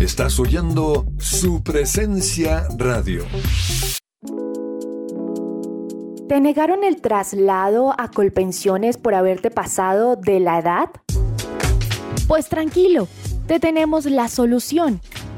Estás oyendo su presencia radio. ¿Te negaron el traslado a Colpensiones por haberte pasado de la edad? Pues tranquilo, te tenemos la solución.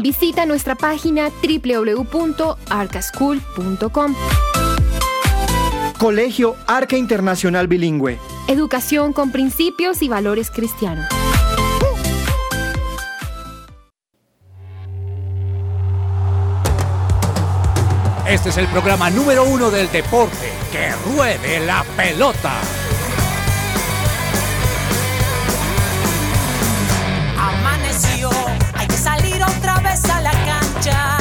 Visita nuestra página www.arcaschool.com. Colegio Arca Internacional Bilingüe. Educación con principios y valores cristianos. Este es el programa número uno del deporte. ¡Que ruede la pelota! Amaneció, hay que salir a la cancha.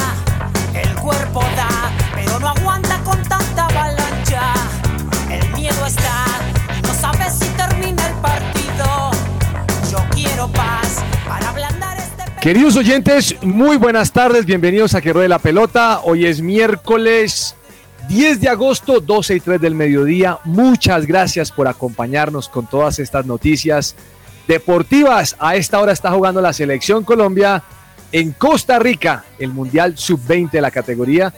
El cuerpo da, pero no aguanta con tanta avalancha. El miedo está, no sabes si termina el partido. Yo quiero paz para ablandar este Queridos oyentes, muy buenas tardes, bienvenidos a Que Ruede la Pelota. Hoy es miércoles 10 de agosto, 12 y 3 del mediodía. Muchas gracias por acompañarnos con todas estas noticias deportivas. A esta hora está jugando la Selección Colombia en Costa Rica, el Mundial Sub-20 de la categoría.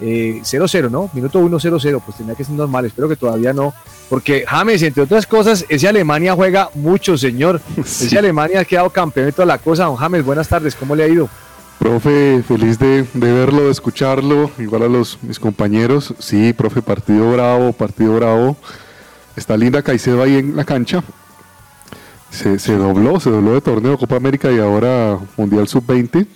eh, 0-0, ¿no? Minuto 1-0-0, pues tenía que ser normal, espero que todavía no, porque James, entre otras cosas, ese Alemania juega mucho, señor. Ese Alemania ha quedado campeón de toda la cosa. Don James, buenas tardes, ¿cómo le ha ido? Profe, feliz de, de verlo, de escucharlo, igual a los mis compañeros. Sí, profe, partido bravo, partido bravo. Está linda Caicedo ahí en la cancha. Se, se dobló, se dobló de torneo Copa América y ahora Mundial Sub-20.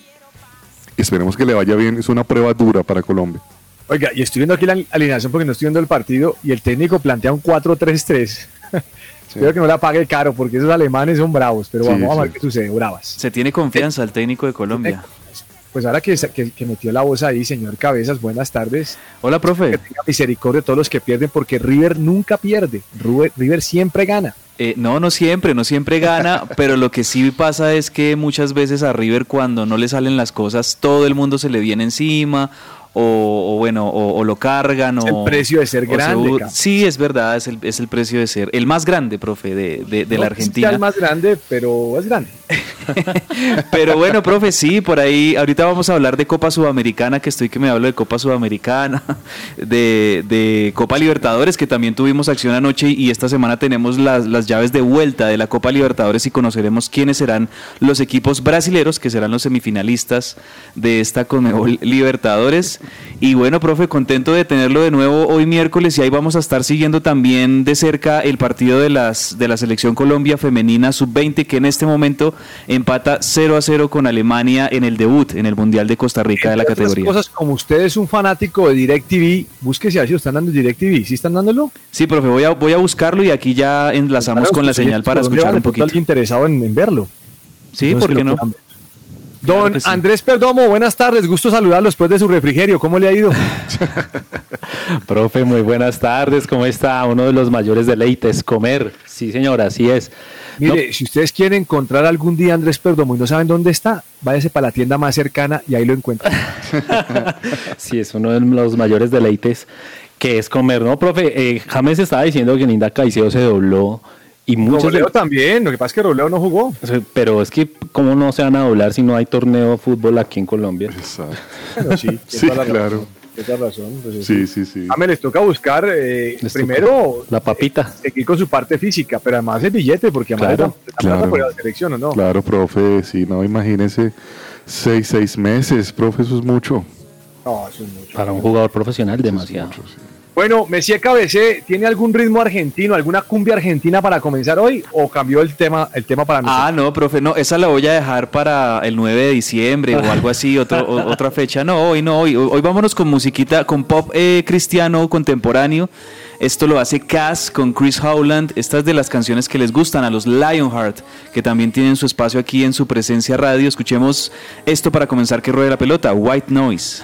Esperemos que le vaya bien, es una prueba dura para Colombia. Oiga, y estoy viendo aquí la alineación porque no estoy viendo el partido y el técnico plantea un 4-3-3. Espero que no la pague caro porque esos alemanes son bravos, pero Sí, vamos a ver sí. qué sucede, bravas. Se tiene confianza el técnico de Colombia. Pues ahora que, que, que metió la voz ahí, señor Cabezas, buenas tardes. Hola, profe. Que tenga misericordia de todos los que pierden porque River nunca pierde, River, River siempre gana. Eh, no, no siempre, no siempre gana, pero lo que sí pasa es que muchas veces a River cuando no le salen las cosas, todo el mundo se le viene encima. O, o bueno, o, o lo cargan. Es o, el precio de ser se grande, cabrón. Sí, es verdad, es el, es el precio de ser. El más grande, profe, de, de, de No la es que sea Argentina. el más grande, pero es grande. Pero bueno, profe, sí, por ahí, ahorita vamos a hablar de Copa Sudamericana, que estoy que me hablo de Copa Sudamericana, de, de Copa Libertadores, que también tuvimos acción anoche y esta semana tenemos las, las llaves de vuelta de la Copa Libertadores y conoceremos quiénes serán los equipos brasileros, que serán los semifinalistas de esta Conmebol Libertadores. Y bueno, profe, contento de tenerlo de nuevo hoy miércoles y ahí vamos a estar siguiendo también de cerca el partido de las de la selección Colombia femenina sub-20 que en este momento empata 0 a 0 con Alemania en el debut en el Mundial de Costa Rica de la categoría. cosas, como usted es un fanático de DirecTV, búsquese a ver si lo están dando DirecTV. ¿Sí están dándolo? Sí, profe, voy a, voy a buscarlo y aquí ya enlazamos con la señal para escuchar un poquito. Interesado en, en verlo. Sí, No ¿por qué no? Don Claro que sí. Andrés Perdomo, buenas tardes, gusto saludarlo después de su refrigerio, ¿cómo le ha ido? Profe, muy buenas tardes, ¿cómo está? Uno de los mayores deleites, comer. Sí, señor, así es. Mire, si ustedes quieren encontrar algún día a Andrés Perdomo y no saben dónde está, váyase para la tienda más cercana y ahí lo encuentran. Sí, es uno de los mayores deleites que es comer, ¿no, profe? Eh, James estaba diciendo que Linda Caicedo se dobló Y muchos Robledo de- también, lo que pasa es que Robledo no jugó. Pero es que, ¿cómo no se van a doblar si no hay torneo de fútbol aquí en Colombia? Exacto. Bueno, sí, Sí, claro. toda la razón, entonces Sí, sí, sí. Ah, me les toca buscar eh, Les primero La papita. seguir con su parte física, pero además el billete, porque además Claro, dan plata claro. por la selección, ¿o no? Claro, profe, sí, no, imagínese, seis, seis meses, profe, eso es mucho. No, eso es mucho. Para un jugador profesional, demasiado. Mucho, sí. Bueno, Messi KBC, ¿tiene algún ritmo argentino, alguna cumbia argentina para comenzar hoy o cambió el tema, el tema para nosotros? Ah, no, profe, no, esa la voy a dejar para el 9 de diciembre o algo así, otro, o- otra fecha. No, hoy no, hoy, hoy vámonos con musiquita, con pop eh, cristiano contemporáneo. Esto lo hace Cass con Chris Howland. Estas de las canciones que les gustan a los Lionheart, que también tienen su espacio aquí en su presencia radio. Escuchemos esto para comenzar que ruede la pelota, White Noise.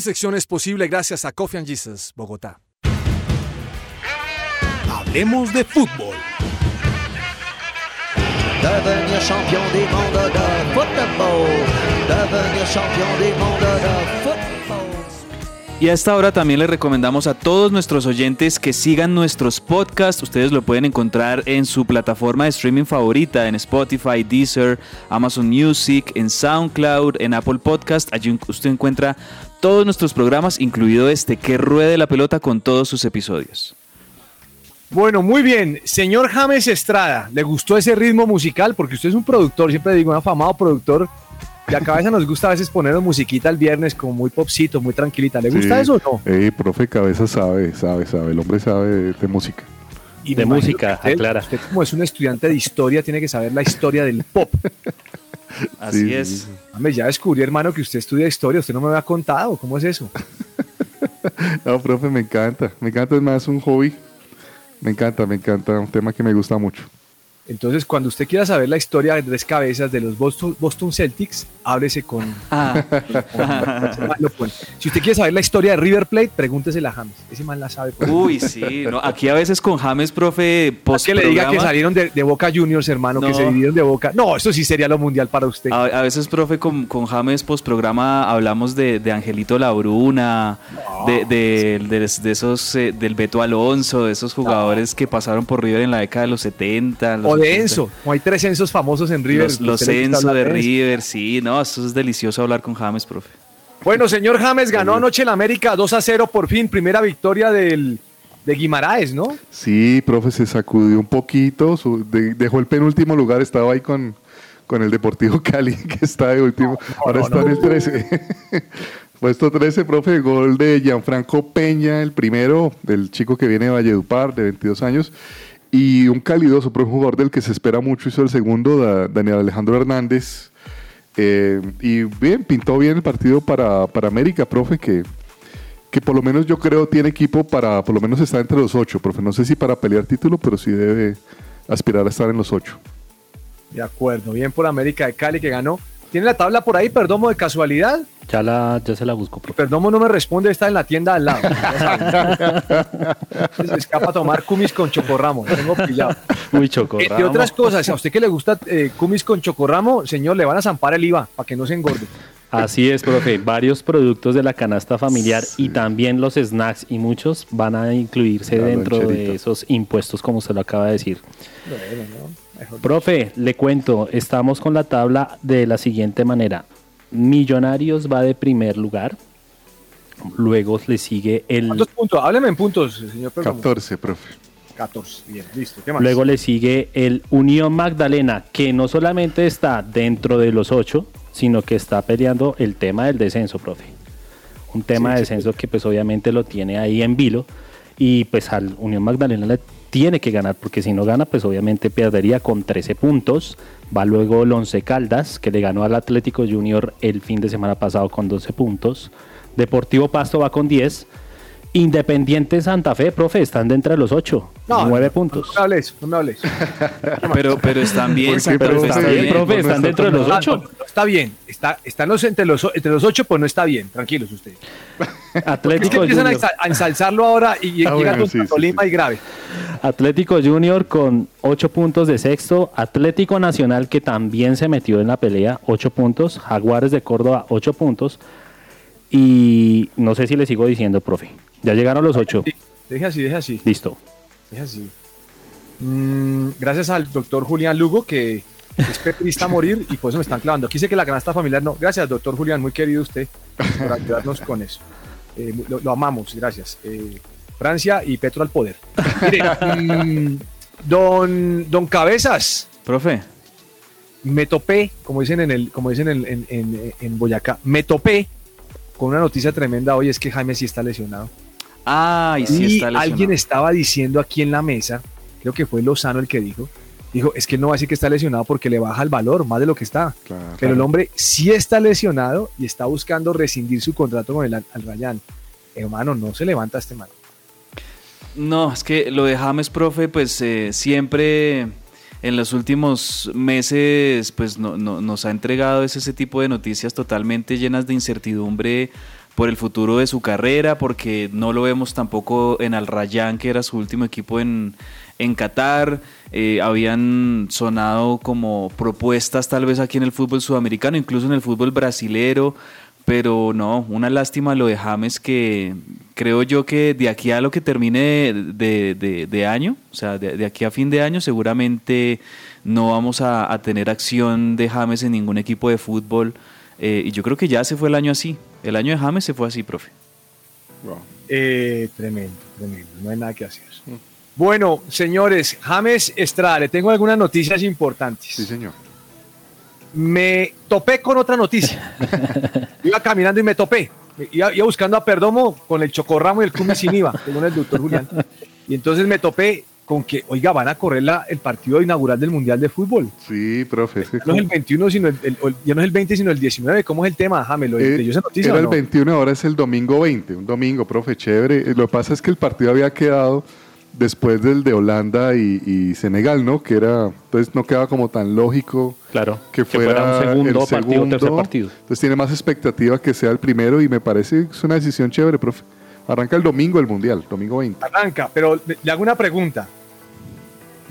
Esta sección es posible gracias a Coffee and Jesus, Bogotá. Hablemos de fútbol. Devenir champion de. Devenir champion de. Y a esta hora también les recomendamos a todos nuestros oyentes que sigan nuestros podcasts. Ustedes lo pueden encontrar en su plataforma de streaming favorita, en Spotify, Deezer, Amazon Music, en SoundCloud, en Apple Podcast. Allí usted encuentra todos nuestros programas, incluido este, que ruede la pelota con todos sus episodios. Bueno, muy bien. Señor James Estrada, ¿le gustó ese ritmo musical? Porque usted es un productor, siempre digo, un afamado productor. Y a cabeza nos gusta a veces ponernos musiquita el viernes como muy popcito, muy tranquilita. ¿Le gusta Sí. eso o no? Ey, profe, cabeza sabe, sabe, sabe, el hombre sabe de, de música. Y De música, usted, aclara. Usted como es un estudiante de historia, tiene que saber la historia del pop. Así Sí, es. sí, sí. Hombre, ya descubrí, hermano, que usted estudia historia. Usted no me había contado. ¿Cómo es eso? No, profe, me encanta, me encanta, es más un hobby. Me encanta, me encanta, un tema que me gusta mucho. Entonces, cuando usted quiera saber la historia de tres cabezas de los Boston, Boston Celtics, háblese con, Ah. Pone. Si usted quiere saber la historia de River Plate, pregúntesela a James. Ese man la sabe. Uy, sí. no, aquí a veces con James, profe, No post que le diga que salieron de, de Boca Juniors, hermano, que No. se dividieron de Boca. No, eso sí sería lo mundial para usted. A, a veces, profe, con, con James post programa hablamos de, de Angelito Labruna, de, de, de- de esos eh, del Beto Alonso, de esos jugadores que pasaron por River en la década de los 70. los o de 80. Enzo. Como hay tres Enzos famosos en River. Los, los Enzo de. River, sí, no, eso es delicioso hablar con James, profe. Bueno, señor James ganó anoche el América 2 a 0 por fin. Primera victoria del, de Guimaraes, ¿no? Sí, profe, se sacudió un poquito, su- de- dejó el penúltimo lugar, estaba ahí con, con el Deportivo Cali, que está de último, ahora no, está no. en el 13. Puesto 13, profe, gol de Gianfranco Peña, el primero, del chico que viene de Valledupar, de 22 años, y un calidoso, pero un jugador del que se espera mucho, hizo el segundo, Da- Daniel Alejandro Hernández. Eh, y bien, pintó bien el partido para, para América, profe, que, que por lo menos yo creo tiene equipo para, por lo menos está entre los ocho, profe. No sé si para pelear título, pero sí debe aspirar a estar en los ocho. De acuerdo. Bien por América de Cali que ganó. ¿Tiene la tabla por ahí, Perdomo, de casualidad? Ya, la, ya se la busco. profe. Perdomo no me responde, está en la tienda al lado. Se escapa a tomar cumis con chocorramo. Tengo pillado. Uy, chocorramo. Entre otras cosas, a usted que le gusta eh, cumis con chocorramo, señor, le van a zampar el IVA para que no se engorde. Así es, profe. Varios productos de la canasta familiar y también los snacks y muchos van a incluirse La dentro de esos impuestos, como usted lo acaba de decir. Bueno, ¿no? Profe, le cuento, estamos con la tabla de la siguiente manera. Millonarios va de primer lugar, luego le sigue el... ¿Cuántos puntos? Hábleme en puntos, señor Perdomo. 14, profe. 14, bien, listo. ¿Qué más? Luego le sigue el Unión Magdalena, que no solamente está dentro de los ocho, sino que está peleando el tema del descenso, profe. Un tema de descenso que pues obviamente lo tiene ahí en vilo y pues al Unión Magdalena le tiene que ganar porque si no gana pues obviamente perdería con 13 puntos. Va luego el Once Caldas que le ganó al Atlético Junior el fin de semana pasado con 12 puntos. Deportivo Pasto va con 10. Independiente Santa Fe, profe, están dentro de los 8, No, 9 no, puntos. No me hables, no me hables. Pero, pero están bien, Porque, pero Fe está está bien, bien. profe, están dentro de los 8. no, no, está bien, está, están los, entre, los, entre los ocho, pues no está bien, tranquilos ustedes. Es que Atlético empiezan a, Junior. a ensalzarlo ahora y, Ah, llega bueno, con sí, y grave. Atlético Junior con 8 puntos de sexto. Atlético Nacional que también se metió en la pelea, 8 puntos. Jaguares de Córdoba, 8 puntos. Y no sé si le sigo diciendo, profe. Ya llegaron los 8. Sí, deje así, deje así, Listo. deje así. Mm, gracias al doctor Julián Lugo, que es petrista a morir y por eso me están clavando. Aquí sé que la canasta familiar no. Gracias, doctor Julián, muy querido usted por ayudarnos con eso. Eh, lo, lo amamos, gracias. Eh, Francia y Petro al poder. Mire, mm, don, don Cabezas, Profe, me topé, como dicen en el, como dicen en, en- en- en Boyacá, me topé con una noticia tremenda hoy es que Jaime sí está lesionado. Ay, sí y está lesionado. alguien estaba diciendo aquí en la mesa, creo que fue Lozano el que dijo, dijo, es que él no va a decir que está lesionado porque le baja el valor más de lo que está. Claro. Pero el hombre sí está lesionado y está buscando rescindir su contrato con el Al Al Rayán. Hermano, no se levanta este man. No, es que lo de James, profe, pues eh, siempre en los últimos meses pues no- no- nos ha entregado ese, ese tipo de noticias totalmente llenas de incertidumbre por el futuro de su carrera, porque no lo vemos tampoco en Al Rayyan, que era su último equipo en, en Qatar. Eh, habían sonado como propuestas tal vez aquí en el fútbol sudamericano, incluso en el fútbol brasilero, pero no, una lástima lo de James que creo yo que de aquí a lo que termine de, de- año, o sea, de, aquí a fin de año seguramente no vamos a tener acción de James en ningún equipo de fútbol. Eh, y yo creo que ya se fue el año así. El año de James se fue así, profe. Eh, tremendo, tremendo. No hay nada que hacer. Bueno, señores, James Estrada, le tengo algunas noticias importantes. Sí, señor. Me topé con otra noticia. iba caminando y me topé. Iba, iba buscando a Perdomo con el chocorramo y el cumis sin IVA, según el doctor Julián. Y entonces me topé con que, oiga, van a correr la- el partido inaugural del Mundial de Fútbol. Sí, profe. No es el 21, sino el, el- el- ya no es el 20, sino el 19. ¿Cómo es el tema, James? ¿Lo Eh, esa noticia Era el no? 21, ahora es el domingo 20. Un domingo, profe, chévere. Eh, Lo que pasa es que el partido había quedado después del de Holanda y, y Senegal, ¿no? Que era, entonces no quedaba como tan lógico Claro. que Que fuera un segundo el partido, segundo. tercer partido. Entonces tiene más expectativa que sea el primero y me parece que es una decisión chévere, profe. Arranca el domingo el Mundial, domingo 20. Arranca, pero le hago una pregunta.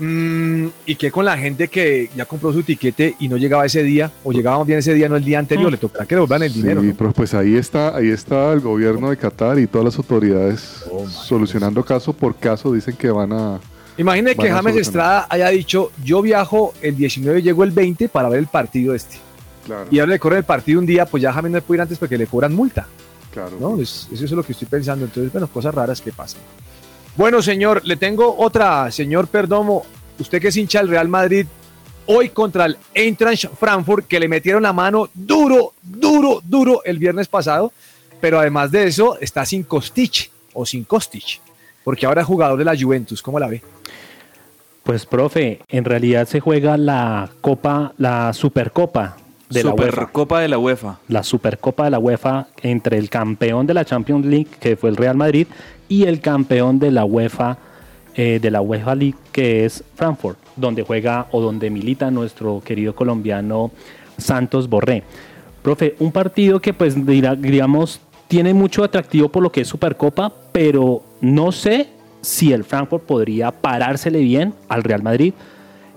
Mm, ¿Y qué con la gente que ya compró su tiquete y no llegaba ese día? ¿O llegaba bien ese día, no el día anterior? Le tocará que devuelvan el dinero. Sí, ¿no? pero pues ahí está, ahí está el gobierno de Qatar y todas las autoridades Oh, solucionando caso por caso, dicen que van a... Imagine que Van James. Estrada haya dicho, yo viajo el 19 y llego el 20 para ver el partido este. Claro, Y ahora le corren el partido un día, pues ya James no puede ir antes porque le cobran multa. claro. ¿no? Es- eso es lo que estoy pensando. Entonces, bueno, cosas raras que pasan. Bueno, señor, le tengo otra, señor Perdomo. Usted que es hincha del Real Madrid, hoy contra el Eintracht Frankfurt, que le metieron la mano duro, duro, duro el viernes pasado. Pero además de eso, está sin Kostic o sin Kostic, porque ahora es jugador de la Juventus. ¿Cómo la ve? Pues, profe, en realidad se juega la Copa, la Supercopa de la UEFA. Supercopa de la UEFA. La Supercopa de la UEFA entre el campeón de la Champions League, que fue el Real Madrid, y el campeón de la UEFA, eh, de la UEFA League, que es Frankfurt, donde juega o donde milita nuestro querido colombiano Santos Borré. Profe, un partido que pues digamos tiene mucho atractivo por lo que es Supercopa, pero no sé si el Frankfurt podría parársele bien al Real Madrid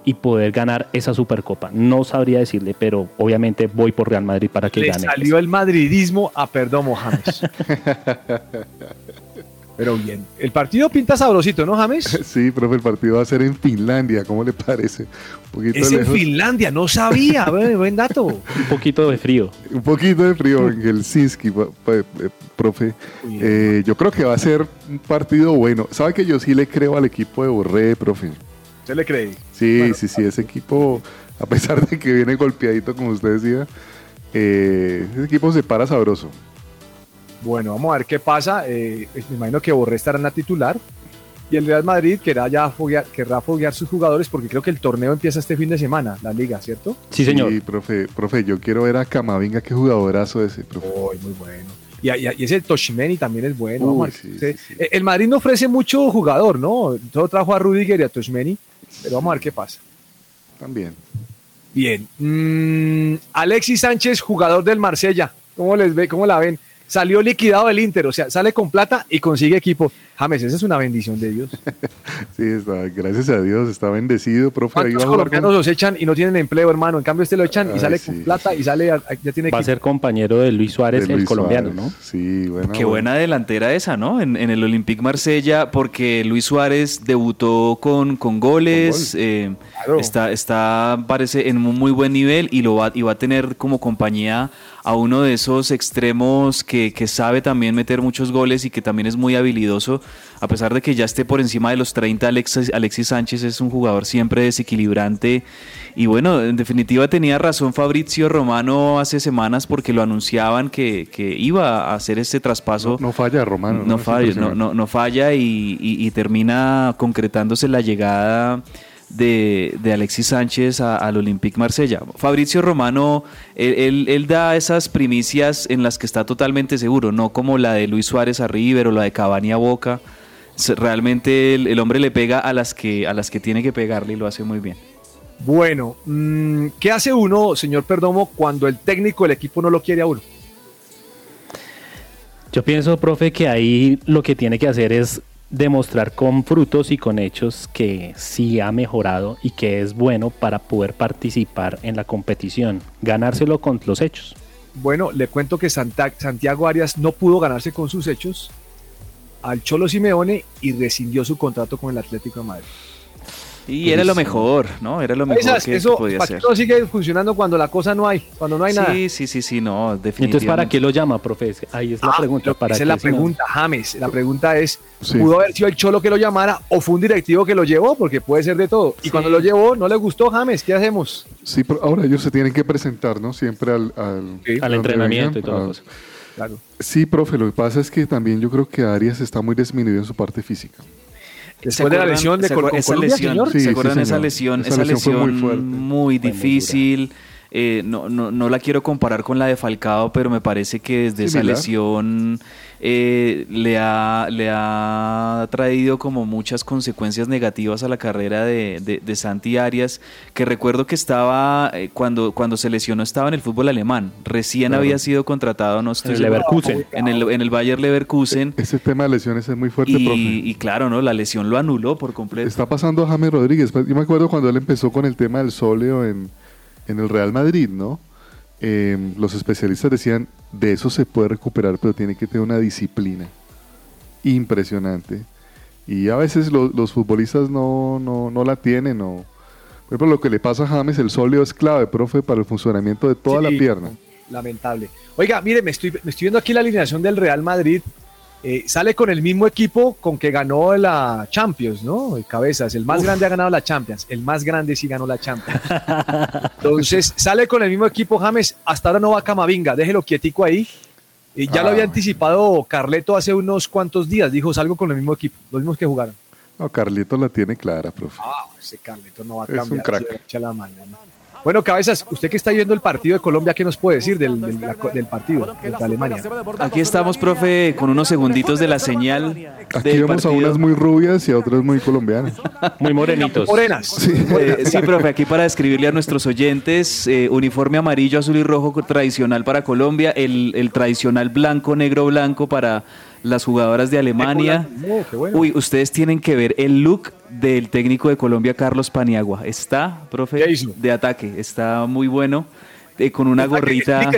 y poder ganar esa Supercopa. No sabría decirle, pero obviamente voy por Real Madrid para que Le gane. salió el madridismo a Perdomo James. Pero bien. El partido pinta sabrosito, ¿no, James? Sí, profe, el partido va a ser en Finlandia, ¿cómo le parece? Un poquito Es en. Finlandia, no sabía. buen, dato. Un poquito de frío. Un poquito de frío en Helsinki, eh, profe. Eh, yo creo que va a ser un partido bueno. ¿Sabe que yo sí le creo al equipo de Borré, profe? ¿Se le cree? Sí, sí, sí, ese equipo, a pesar de que viene golpeadito, como usted decía, eh, ese equipo se para sabroso. Bueno, vamos a ver qué pasa. Eh, me imagino que Borré estará en la titular. Y el Real Madrid querrá ya foguear, querrá foguear sus jugadores porque creo que el torneo empieza este fin de semana, la liga, ¿cierto? Sí, señor. Sí, profe, profe, yo quiero ver a Camavinga, qué jugadorazo ese, profe. Uy, muy bueno. Y, y- y ese Toshimeni también es bueno. Uy, sí, eh, El Madrid no ofrece mucho jugador, ¿no? Solo trajo a Rudiger y a Toshimeni, pero vamos a ver qué pasa. También. Bien. Mm, Alexis Sánchez, jugador del Marsella. ¿Cómo les ve? ¿Cómo la ven? Salió liquidado del Inter, o sea, sale con plata y consigue equipo. James, esa es una bendición de Dios. Sí, está, gracias a Dios, está bendecido, profe. Ahí va ¿Cuántos a jugar con- colombianos los echan y no tienen empleo, hermano? En cambio, este lo echan y Ay, sale sí. con plata y sale, ya tiene Va a ser compañero de Luis Suárez, de el colombiano, Suárez. ¿no? Sí, bueno. Qué buena delantera esa, ¿no? En, en el Olympique Marsella, porque Luis Suárez debutó con, con goles, eh, Claro. está, está, parece, en un muy buen nivel y, lo va, y va a tener como compañía a uno de esos extremos que, que sabe también meter muchos goles y que también es muy habilidoso. A pesar de que ya esté por encima de los 30, Alexis, Alexis Sánchez es un jugador siempre desequilibrante. Y bueno, en definitiva tenía razón Fabrizio Romano hace semanas porque lo anunciaban que, que iba a hacer este traspaso. No falla, Romano. No falla, no, impresionante. no, no falla y, y- y termina concretándose la llegada de, de Alexis Sánchez a- al Olympique Marsella. Fabricio Romano, él, él- él da esas primicias en las que está totalmente seguro, no como la de Luis Suárez a River o la de Cavani a Boca. Realmente el, el hombre le pega a las, que, a las que tiene que pegarle y lo hace muy bien. Bueno, mm, ¿qué hace uno, señor Perdomo, cuando el técnico del equipo no lo quiere a uno? Yo pienso, profe, que ahí lo que tiene que hacer es demostrar con frutos y con hechos que sí ha mejorado y que es bueno para poder participar en la competición, ganárselo con los hechos. Bueno, le cuento que Santiago Arias no pudo ganarse con sus hechos al Cholo Simeone y rescindió su contrato con el Atlético de Madrid. Y era lo mejor, ¿no? Era lo mejor Esas- que, que eso, podía ¿para qué hacer. no sigue funcionando cuando la cosa no hay? Cuando no hay nada. Sí, sí, sí, sí, no, definitivamente. Entonces, ¿para qué lo llama, profe? Ahí es la Ah, pregunta. ¿para esa es la no? pregunta, James. La pregunta es, Sí. ¿pudo haber sido el Cholo que lo llamara o fue un directivo que lo llevó? Porque puede ser de todo. Y cuando lo llevó, no le gustó, James, ¿qué hacemos? Sí, pero ahora ellos se tienen que presentar, ¿no? Siempre al, al, Sí. Al entrenamiento y a- cosa. Claro. Sí, profe, lo que pasa es que también yo creo que Arias está muy disminuido en su parte física. Después de la lesión de ¿se Col- esa Colombia, lesión, señor? Sí, ¿Se sí, acuerdan esa señor. lesión? Esa Esa lesión fue muy fuerte. muy Fue muy difícil. eh, no, no, no la quiero comparar con la de Falcao, pero me parece que desde esa lesión eh, le, ha, le ha traído como muchas consecuencias negativas a la carrera de, de, de Santi Arias, que recuerdo que estaba, eh, cuando, cuando se lesionó estaba en el fútbol alemán, recién Claro. había sido contratado, no estoy En el Leverkusen. en el, en el Bayer Leverkusen. Ese tema de lesiones es muy fuerte, profe. Y, y claro, ¿no? La lesión lo anuló por completo. Está pasando a James Rodríguez. Pues, Yo me acuerdo cuando él empezó con el tema del sóleo en, en el Real Madrid, ¿no? Eh, los especialistas decían, de eso se puede recuperar, pero tiene que tener una disciplina impresionante. Y a veces lo- los futbolistas no, no, no la tienen. O, por ejemplo, lo que le pasa a James, el sóleo es clave, profe, para el funcionamiento de toda Sí. la pierna. Lamentable. Oiga, mire, me estoy, me estoy viendo aquí la alineación del Real Madrid. Eh, sale con el mismo equipo con que ganó la Champions, ¿no? El Cabezas, el más grande ha ganado la Champions. El más grande sí ganó la Champions. Entonces, sale con el mismo equipo James. Hasta ahora no va Camavinga. Déjelo quietico ahí. Y ya lo Ah. había anticipado Carleto hace unos cuantos días. Dijo, salgo con el mismo equipo. Los mismos que jugaron. No, Carlitos la tiene clara, profe. Ah, ese Carleto no va a Es un cambiar. crack. a la mañana. Bueno, Cabezas, usted que está viendo el partido de Colombia, ¿qué nos puede decir del, del- del partido de Alemania? Aquí estamos, profe, con unos segunditos de la señal Aquí vemos a unas muy rubias y a otras muy colombianas. Muy morenitos. Morenas. Eh, sí, profe, aquí para describirle a nuestros oyentes, eh, uniforme amarillo, azul y rojo tradicional para Colombia, el, el tradicional blanco, negro, blanco para las jugadoras de Alemania. Oh, bueno. Uy, ustedes tienen que ver el look del técnico de Colombia, Carlos Paniagua. Está, profe, de ataque, está muy bueno, eh, con una gorrita.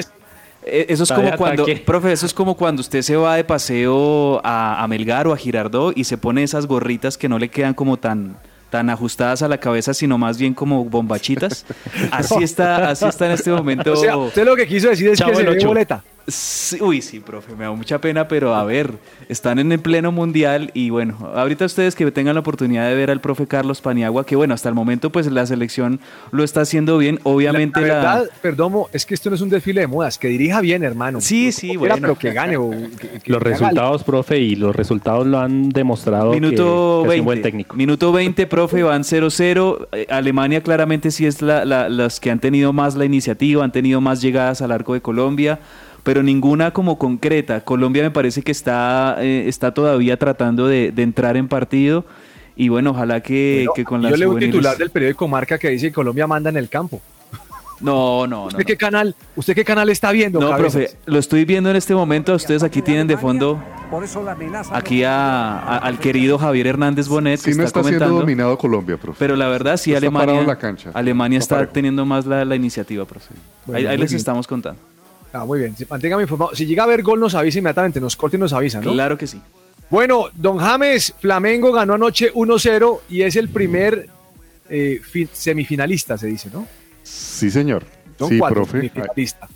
Eh, Eso es como cuando, ataque. profe, eso es como cuando usted se va de paseo a, a Melgar o a Girardot y se pone esas gorritas que no le quedan como tan, tan ajustadas a la cabeza, sino más bien como bombachitas. Así está, así está en este momento. O sea, usted lo que quiso decir es Chavo que se ve boleta. Sí, uy, sí, profe, me da mucha pena, pero a ver, están en el pleno mundial y bueno, ahorita ustedes que tengan la oportunidad de ver al profe Carlos Paniagua, que bueno, hasta el momento pues la selección lo está haciendo bien, obviamente la la... verdad, Perdomo, es que esto no es un desfile de modas, que dirija bien, hermano. Sí, sí, bueno. Pero que gane. o que- que Los resultados, profe, y los resultados lo han demostrado Minuto que, que es 20. un buen técnico. Minuto 20, profe, van 0-0. Eh, Alemania claramente sí es la, la- las que han tenido más la iniciativa, han tenido más llegadas al arco de Colombia, pero ninguna como concreta. Colombia me parece que está, eh, está todavía tratando de, de entrar en partido. Y bueno, ojalá que, Bueno, que con las Yo leo un titular del periódico Marca que dice que Colombia manda en el campo. No, no, no. ¿Usted qué canal, usted qué canal está viendo? No, cabezas? profe, lo estoy viendo en este momento. Ustedes aquí tienen de fondo Por eso la amenaza. aquí a- a- al querido Javier Hernández Bonet Sí que no está, está siendo comentando. dominado Colombia, profe. Pero la verdad sí Alemania, la cancha. Alemania Está está parejo. teniendo más la, la iniciativa, profe. Bueno, ahí les estamos contando. Ah, muy bien. Manténgame informado. Si llega a haber gol, nos avisa inmediatamente. Nos corta y nos avisa, ¿no? Claro que sí. Bueno, don James, Flamengo ganó anoche 1-0 y es el primer eh, fi- semifinalista, se dice, ¿no? Sí, señor. Son sí, cuatro profe. semifinalistas.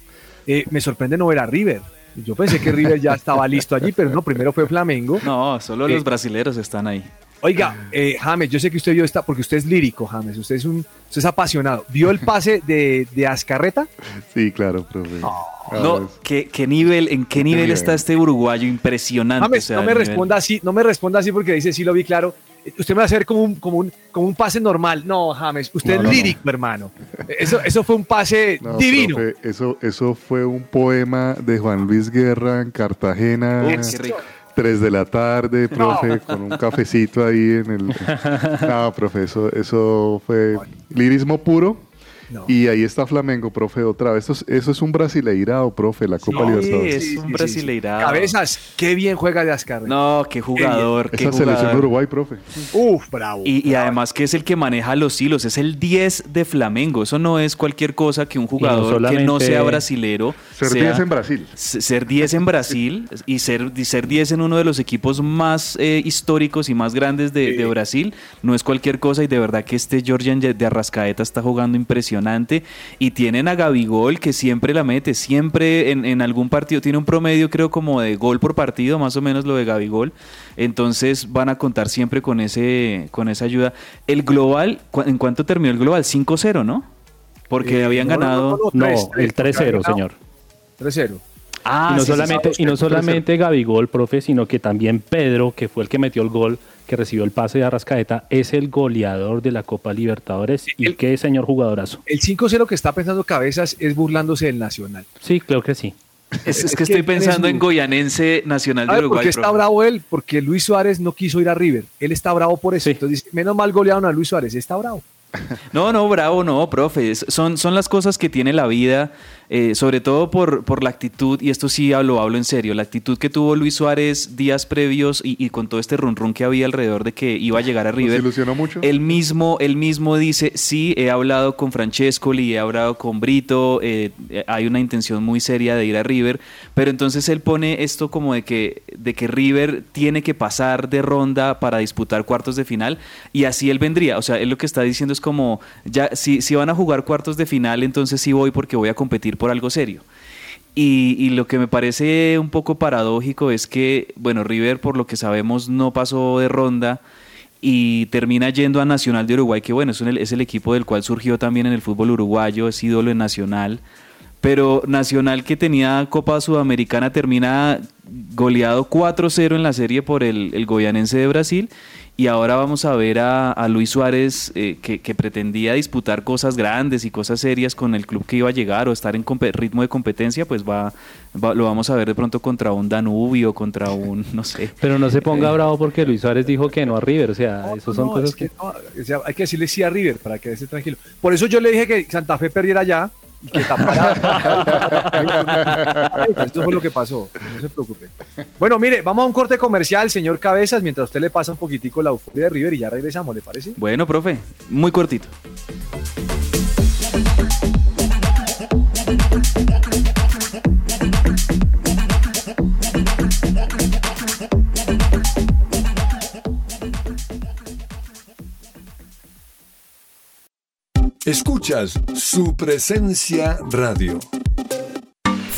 Eh, me sorprende no ver a River. Yo pensé que River ya estaba listo allí, pero no, primero fue Flamengo. No, solo Eh, los brasileros están ahí. Oiga, eh, James, yo sé que usted vio esta, porque usted es lírico, James, usted es un, usted es apasionado. ¿Vio el pase de, de Azcarreta? Sí, claro, profe. Ah, No, es- ¿qué, qué nivel, ¿en qué nivel está este uruguayo? Impresionante. James, o sea, no me nivel. responda así, no me responda así porque dice sí lo vi claro. Usted me va a hacer como un, como un, como un pase normal. No, James, usted No, es no, no. lírico, hermano. Eso, eso fue un pase no, divino. profe, eso, eso fue un poema de Juan Luis Guerra en Cartagena. Uy, qué rico. Tres de la tarde, profe, con un cafecito ahí en el. No, profe, eso, eso fue lirismo puro. No. Y ahí está Flamengo, profe, otra vez. Eso es, eso es un brasileirado, profe, la Copa Sí, Libertadores. es un brasileirado. Cabezas, qué bien juega de Azcarreta. No, qué jugador, qué Esa selección jugador. de Uruguay, profe. Uf, bravo. Y, y además que es el que maneja los hilos, es el 10 de Flamengo. Eso no es cualquier cosa que un jugador que no sea brasilero. Ser sea- 10 en Brasil. Ser 10 en Brasil y ser, y ser 10 en uno de los equipos más eh, históricos y más grandes de, de Brasil no es cualquier cosa y de verdad que este Georgian de Arrascaeta está jugando impresionante y tienen a Gabigol que siempre la mete, siempre en, en algún partido, tiene un promedio creo como de gol por partido, más o menos lo de Gabigol, entonces van a contar siempre con, ese, con esa ayuda. El global, ¿cu- ¿en cuánto terminó el global? 5-0, ¿no? Porque Eh, habían no, no, ganado... no, no, No, tres, el tres, 3-0, ganado. señor. 3-0. Ah, y no sí, solamente, y no solamente Gabigol, profe, sino que también Pedro, que fue el que metió el gol, que recibió el pase de Arrascaeta, es el goleador de la Copa Libertadores. Y qué señor jugadorazo. El 5-0 que está pensando Cabezas es burlándose del Nacional. Sí, creo que sí. Es, es Es que estoy pensando en Goyanense Nacional de ¿Sabe por Uruguay. qué está profe. bravo él? Porque Luis Suárez no quiso ir a River. Él está bravo por eso. Sí. Entonces dice, menos mal golearon a Luis Suárez. Está bravo. No, no, bravo, no, profe. Son, son las cosas que tiene la vida, eh, sobre todo por, por la actitud, y esto sí lo hablo en serio, la actitud que tuvo Luis Suárez días previos y, y con todo este run run que había alrededor de que iba a llegar a ¿Nos River. ilusionó mucho? Él mismo, él mismo dice, sí, he hablado con Francescoli, he hablado con Brito, eh, hay una intención muy seria de ir a River, pero entonces él pone esto como de que, de que River tiene que pasar de ronda para disputar cuartos de final y así él vendría. O sea, él lo que está diciendo es como, ya, si, si van a jugar cuartos de final, entonces sí voy porque voy a competir por algo serio. Y, lo que me parece un poco paradójico es que, bueno, River, por lo que sabemos, no pasó de ronda y termina yendo a Nacional de Uruguay, que bueno, es, un- es el equipo del cual surgió también en el fútbol uruguayo, es ídolo en Nacional. Pero Nacional que tenía Copa Sudamericana termina goleado 4-0 en la serie por el, el Goyanense de Brasil. Y ahora vamos a ver a, a Luis Suárez eh, que, que pretendía disputar cosas grandes y cosas serias con el club que iba a llegar o estar en ritmo de competencia, pues va, va- lo vamos a ver de pronto contra un Danubio, contra un, no sé. Pero no se ponga bravo porque Luis Suárez dijo que no a River. O sea, eso son No, cosas es que que... no, o sea, hay que decirle sí a River para que esté tranquilo. Por eso yo le dije que Santa Fe perdiera ya y que. Esto fue lo que pasó. No se preocupe. Bueno, mire, vamos a un corte comercial, señor Cabezas, mientras usted le pasa un poquitico la euforia de River y ya regresamos, ¿le parece? Bueno, profe, muy cortito. Escuchas su presencia radio.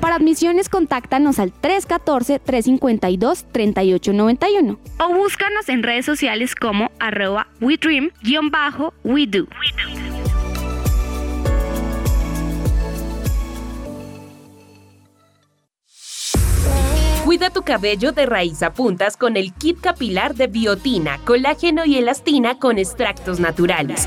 Para admisiones, contáctanos al 314-352-3891 o búscanos en redes sociales como arroba WeDream-WeDo. Cuida tu cabello de raíz a puntas con el kit capilar de biotina, colágeno y elastina con extractos naturales.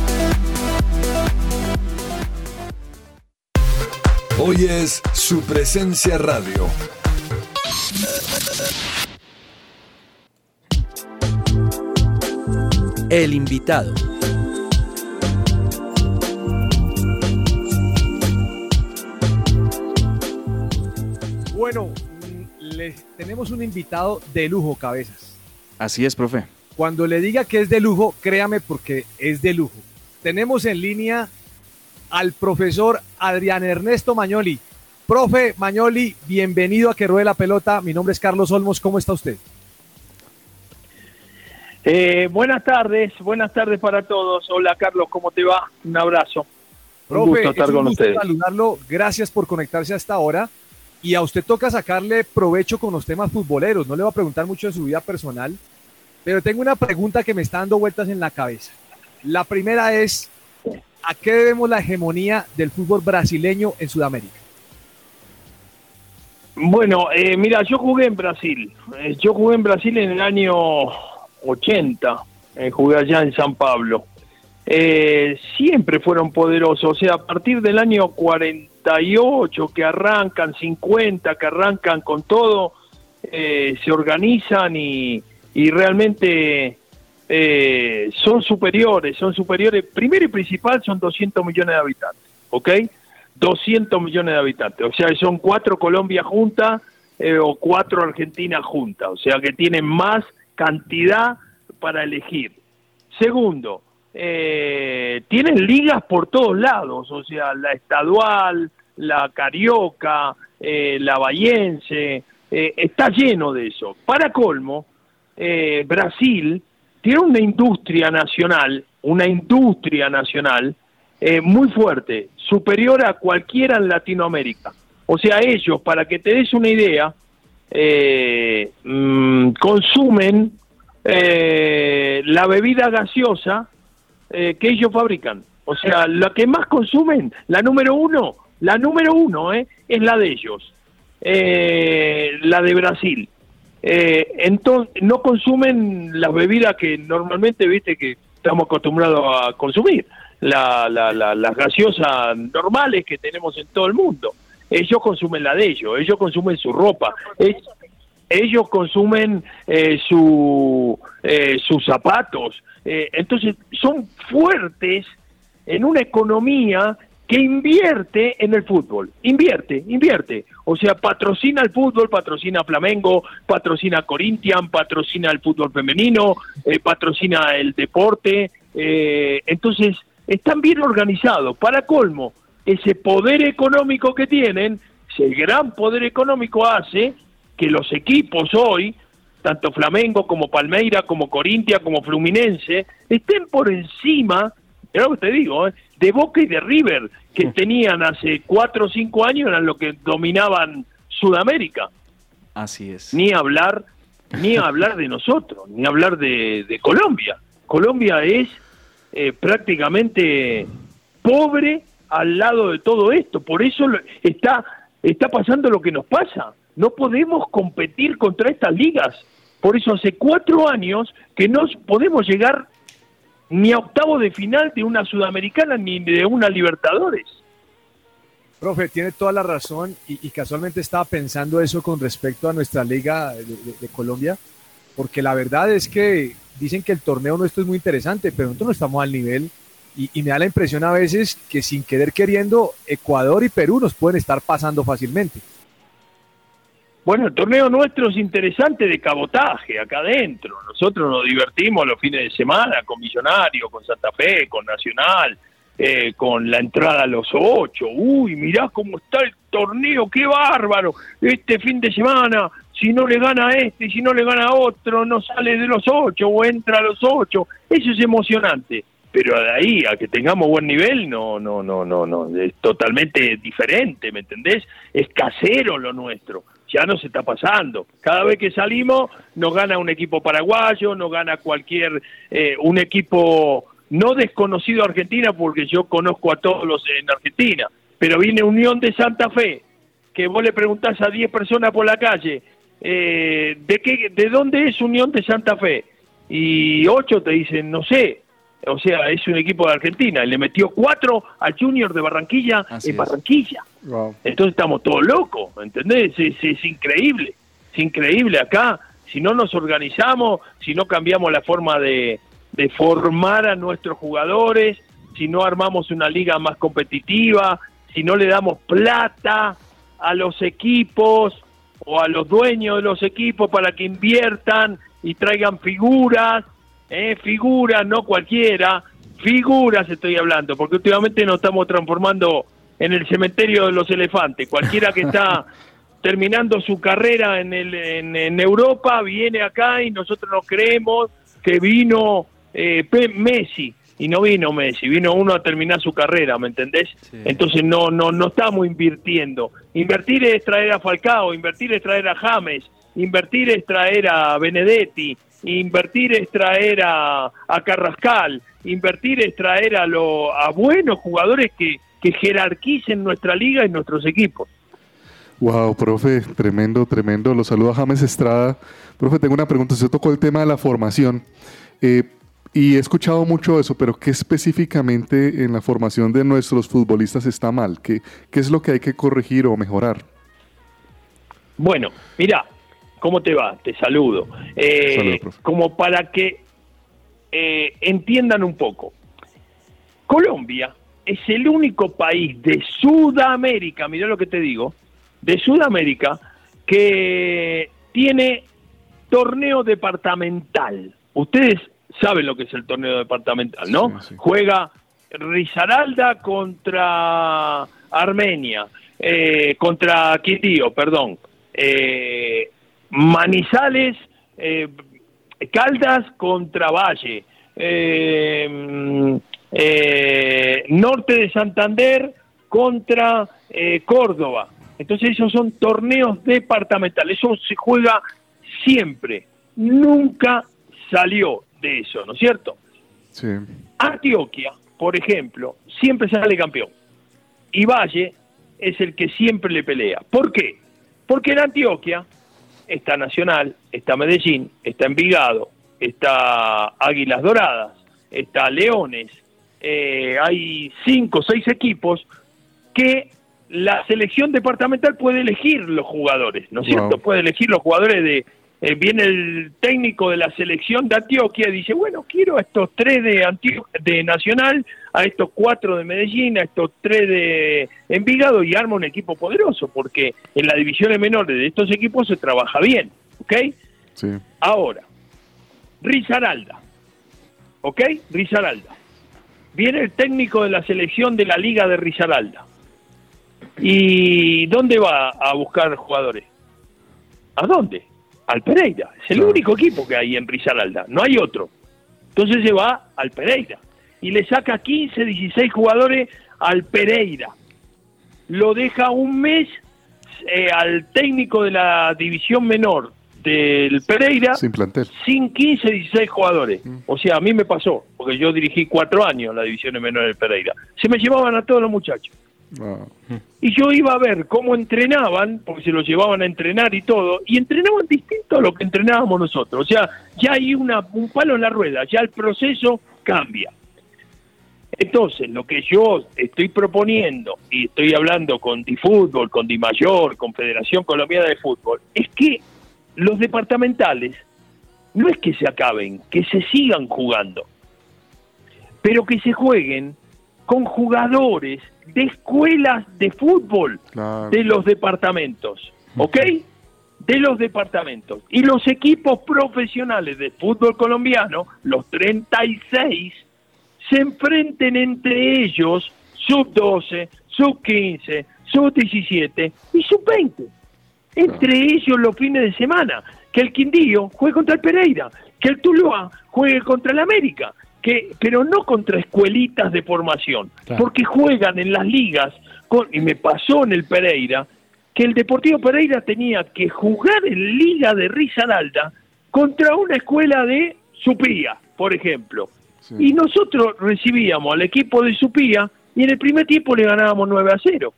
Hoy es su presencia radio. El invitado. Bueno, mm, les tenemos un invitado de lujo, cabezas. Así es, profe. Cuando le diga que es de lujo, créame porque es de lujo. Tenemos en línea al profesor Adrián Ernesto Mañoli. Profe Mañoli, bienvenido a Que Ruede la Pelota. Mi nombre es Carlos Olmos. ¿Cómo está usted? Eh, buenas tardes, buenas tardes para todos. Hola Carlos, ¿cómo te va? Un abrazo. Profe, un gusto estar es un con gusto ustedes. saludarlo. Gracias por conectarse a esta hora. Y a usted toca sacarle provecho con los temas futboleros. No le voy a preguntar mucho de su vida personal, pero tengo una pregunta que me está dando vueltas en la cabeza. La primera es, ¿a qué debemos la hegemonía del fútbol brasileño en Sudamérica? Bueno, eh, mira, yo jugué en Brasil. Eh, yo jugué en Brasil en el año 80. Eh, jugué allá en San Pablo. Siempre fueron poderosos. O sea, a partir del año 48 que arrancan, 50 que arrancan con todo, se organizan y, y realmente eh, son superiores. Son superiores. Primero y principal son 200 millones de habitantes. ¿Ok? 200 millones de habitantes. O sea, son cuatro Colombia juntas eh, o cuatro Argentina juntas. O sea, que tienen más cantidad para elegir. Segundo, eh, tienen ligas por todos lados. O sea, la estadual, la carioca, eh, la bayense. está lleno de eso. Para colmo, Brasil tiene una industria nacional, una industria nacional eh, muy fuerte, superior a cualquiera en Latinoamérica. O sea, ellos, para que te des una idea, eh, mm, consumen eh, la bebida gaseosa eh, que ellos fabrican. O sea, la que más consumen, la número uno, la número uno, eh, es la de ellos, eh, la de Brasil. Eh, entonces, no consumen las bebidas que normalmente, viste, que estamos acostumbrados a consumir, la, la- la- las gaseosas normales que tenemos en todo el mundo. ellos consumen la de ellos, ellos consumen su ropa, ellos consumen eh, su, eh, sus zapatos. Eh, entonces, son fuertes en una economía que invierte en el fútbol. Invierte, invierte. O sea, patrocina el fútbol, patrocina Flamengo, patrocina Corinthians, patrocina el fútbol femenino, eh, patrocina el deporte. eh, entonces, están bien organizados. Para colmo, ese poder económico que tienen, ese gran poder económico hace que los equipos hoy, tanto Flamengo como Palmeira, como Corintia, como Fluminense, estén por encima, lo que te digo, ¿eh? de Boca y de River, que tenían hace cuatro o cinco años, eran los que dominaban Sudamérica. Así es. Ni hablar, ni hablar de nosotros, ni hablar de, de Colombia. Colombia es eh, prácticamente pobre al lado de todo esto. Por eso está, está pasando lo que nos pasa. No podemos competir contra estas ligas. Por eso hace cuatro años que no podemos llegar ni a octavo de final de una sudamericana ni de una Libertadores. Profe, tiene toda la razón y, casualmente estaba pensando eso con respecto a nuestra liga de, Colombia, porque la verdad es que dicen que el torneo nuestro es muy interesante, pero nosotros no estamos al nivel y me da la impresión a veces que sin querer queriendo Ecuador y Perú nos pueden estar pasando fácilmente. Bueno, el torneo nuestro es interesante de cabotaje acá adentro. Nosotros nos divertimos los fines de semana con Millonario, con Santa Fe, con Nacional, eh, con la entrada a los ocho. Uy, mirá cómo está el torneo, qué bárbaro. Este fin de semana, si no le gana a este, si no le gana a otro, no sale de los ocho o entra a los ocho. Eso es emocionante. Pero de ahí a que tengamos buen nivel, no, no, no, no, no, es totalmente diferente, ¿me entendés? Es casero lo nuestro, ya no se está pasando. Cada vez que salimos nos gana un equipo paraguayo, nos gana cualquier, eh, un equipo no desconocido a Argentina, porque yo conozco a todos los en Argentina, pero viene Unión de Santa Fe, que vos le preguntás a 10 personas por la calle, eh, ¿de, qué, ¿de dónde es Unión de Santa Fe? Y ocho te dicen, no sé, o sea, es un equipo de Argentina, y le metió cuatro al Junior de Barranquilla en Barranquilla. Entonces estamos todos locos, ¿entendés? Es, es increíble, es increíble acá. Si no nos organizamos, si no cambiamos la forma de, de formar a nuestros jugadores, si no armamos una liga más competitiva, si no le damos plata a los equipos o a los dueños de los equipos para que inviertan y traigan figuras, eh, figuras, no cualquiera, figuras estoy hablando, porque últimamente nos estamos transformando en el cementerio de los elefantes. Cualquiera que está terminando su carrera en, el, en, en Europa viene acá y nosotros nos creemos que vino eh, Messi y no vino Messi, vino uno a terminar su carrera, ¿me entendés? Entonces no, no, no estamos invirtiendo. Invertir es traer a Falcao, invertir es traer a James, invertir es traer a Benedetti, invertir es traer a, a Carrascal, invertir es traer a, lo, a buenos jugadores que, que jerarquicen nuestra liga y nuestros equipos. Wow, profe, tremendo, tremendo. Los saluda James Estrada. Profe, tengo una pregunta. Usted tocó el tema de la formación. Eh, y he escuchado mucho eso, pero ¿qué específicamente en la formación de nuestros futbolistas está mal? ¿Qué, qué es lo que hay que corregir o mejorar? Bueno, mira, ¿cómo te va? Te saludo. Eh, Saludo, profe. como para que eh, entiendan un poco. Colombia es el único país de Sudamérica, mira lo que te digo, de Sudamérica que tiene torneo departamental. Ustedes saben lo que es el torneo departamental, ¿no? Juega Risaralda contra Armenia, eh, contra Quindío, perdón, eh, Manizales, eh, Caldas contra Valle, eh, eh, Norte de Santander contra Córdoba. Entonces esos son torneos departamentales, eso se juega siempre, nunca salió de eso, ¿no es cierto? Sí. Antioquia, por ejemplo, siempre sale campeón. Y Valle es el que siempre le pelea. ¿Por qué? Porque en Antioquia está Nacional, está Medellín, está Envigado, está Águilas Doradas, está Leones. eh, hay cinco o seis equipos que la selección departamental puede elegir los jugadores, ¿no es Wow. cierto? Puede elegir los jugadores de... eh, viene el técnico de la selección de Antioquia y dice, bueno, quiero a estos tres de, Antio- de Nacional, a estos cuatro de Medellín, a estos tres de Envigado y arma un equipo poderoso, porque en las divisiones menores de estos equipos se trabaja bien, ¿ok? Sí. Ahora, Rizaralda, ¿ok? Rizaralda. Viene el técnico de la selección de la Liga de Rizaralda. ¿Y dónde va a buscar jugadores? ¿A dónde? Al Pereira. Es el único equipo que hay en Rizaralda, no hay otro. Entonces se va al Pereira y le saca 15, 16 jugadores al Pereira. Lo deja un mes eh, al técnico de la división menor del Pereira Sin plantel. sin 15, 16 jugadores. O sea, a mí me pasó, porque yo dirigí cuatro años la división menor del Pereira. Se me llevaban a todos los muchachos. Ah, Y yo iba a ver cómo entrenaban, porque se los llevaban a entrenar y todo, y entrenaban distinto a lo que entrenábamos nosotros. O sea, ya hay una, un palo en la rueda, ya el proceso cambia. Entonces, lo que yo estoy proponiendo, y estoy hablando con Difútbol, con Dimayor, con Federación Colombiana de Fútbol, es que los departamentales no es que se acaben, que se sigan jugando, pero que se jueguen con jugadores de escuelas de fútbol de los departamentos, ¿ok? De los departamentos. Y los equipos profesionales de fútbol colombiano, los 36, se enfrenten entre ellos sub-12, sub-15, sub-17 y sub-20. Entre ellos los fines de semana. Que el Quindío juegue contra el Pereira, que el Tuluá juegue contra el América, que, pero no contra escuelitas de formación, Claro. porque juegan en las ligas, con, y me pasó en el Pereira, que el Deportivo Pereira tenía que jugar en Liga de Risaralda contra una escuela de Supía, por ejemplo. Y nosotros recibíamos al equipo de Supía y en el primer tiempo le ganábamos 9 a 0.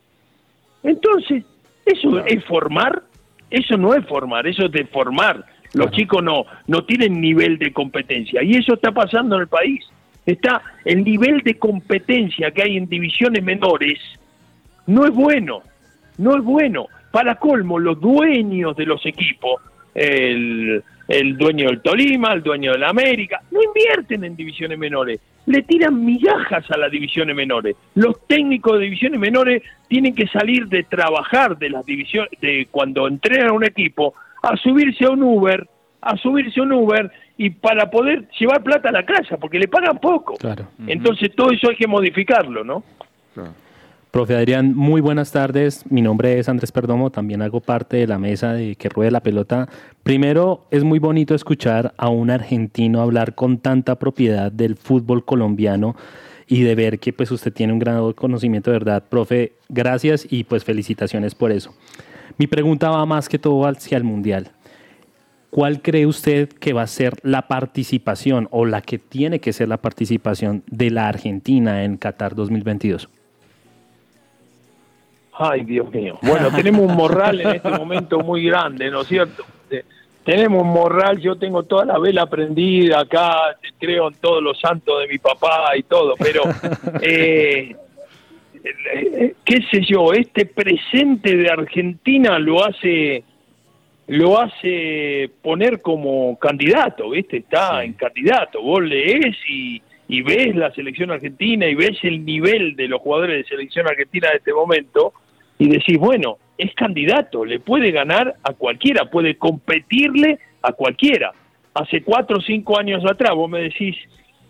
Entonces, ¿eso es formar? Eso no es formar, eso es de formar. Los chicos no, no tienen nivel de competencia y eso está pasando en el país. Está el nivel de competencia que hay en divisiones menores no es bueno, no es bueno. Para colmo, los dueños de los equipos, el, el dueño del Tolima, el dueño de la América, no invierten en divisiones menores, le tiran migajas a las divisiones menores. Los técnicos de divisiones menores tienen que salir de trabajar de las divisiones, de cuando entrenan a un equipo, a subirse a un Uber, a subirse a un Uber y para poder llevar plata a la casa, porque le pagan poco. Claro. Entonces todo eso hay que modificarlo, ¿no? Profe Adrián, muy buenas tardes. Mi nombre es Andrés Perdomo, también hago parte de la mesa de que ruede la pelota. Primero, es muy bonito escuchar a un argentino hablar con tanta propiedad del fútbol colombiano y de ver que pues usted tiene un gran conocimiento de verdad. Profe, gracias y pues felicitaciones por eso. Mi pregunta va más que todo hacia el Mundial. ¿Cuál cree usted que va a ser la participación o la que tiene que ser la participación de la Argentina en Qatar 2022? Ay, Dios mío. Bueno, tenemos un morral en este momento muy grande, ¿no es cierto? Te- Tenemos un morral, yo tengo toda la vela prendida acá, creo en todos los santos de mi papá y todo, pero, eh, eh, qué sé yo, este presente de Argentina lo hace lo hace poner como candidato, ¿viste? Está en candidato. Vos lees y, y ves la selección argentina y ves el nivel de los jugadores de selección argentina de este momento y decís, bueno, es candidato, le puede ganar a cualquiera, puede competirle a cualquiera. Hace cuatro o cinco años atrás vos me decís,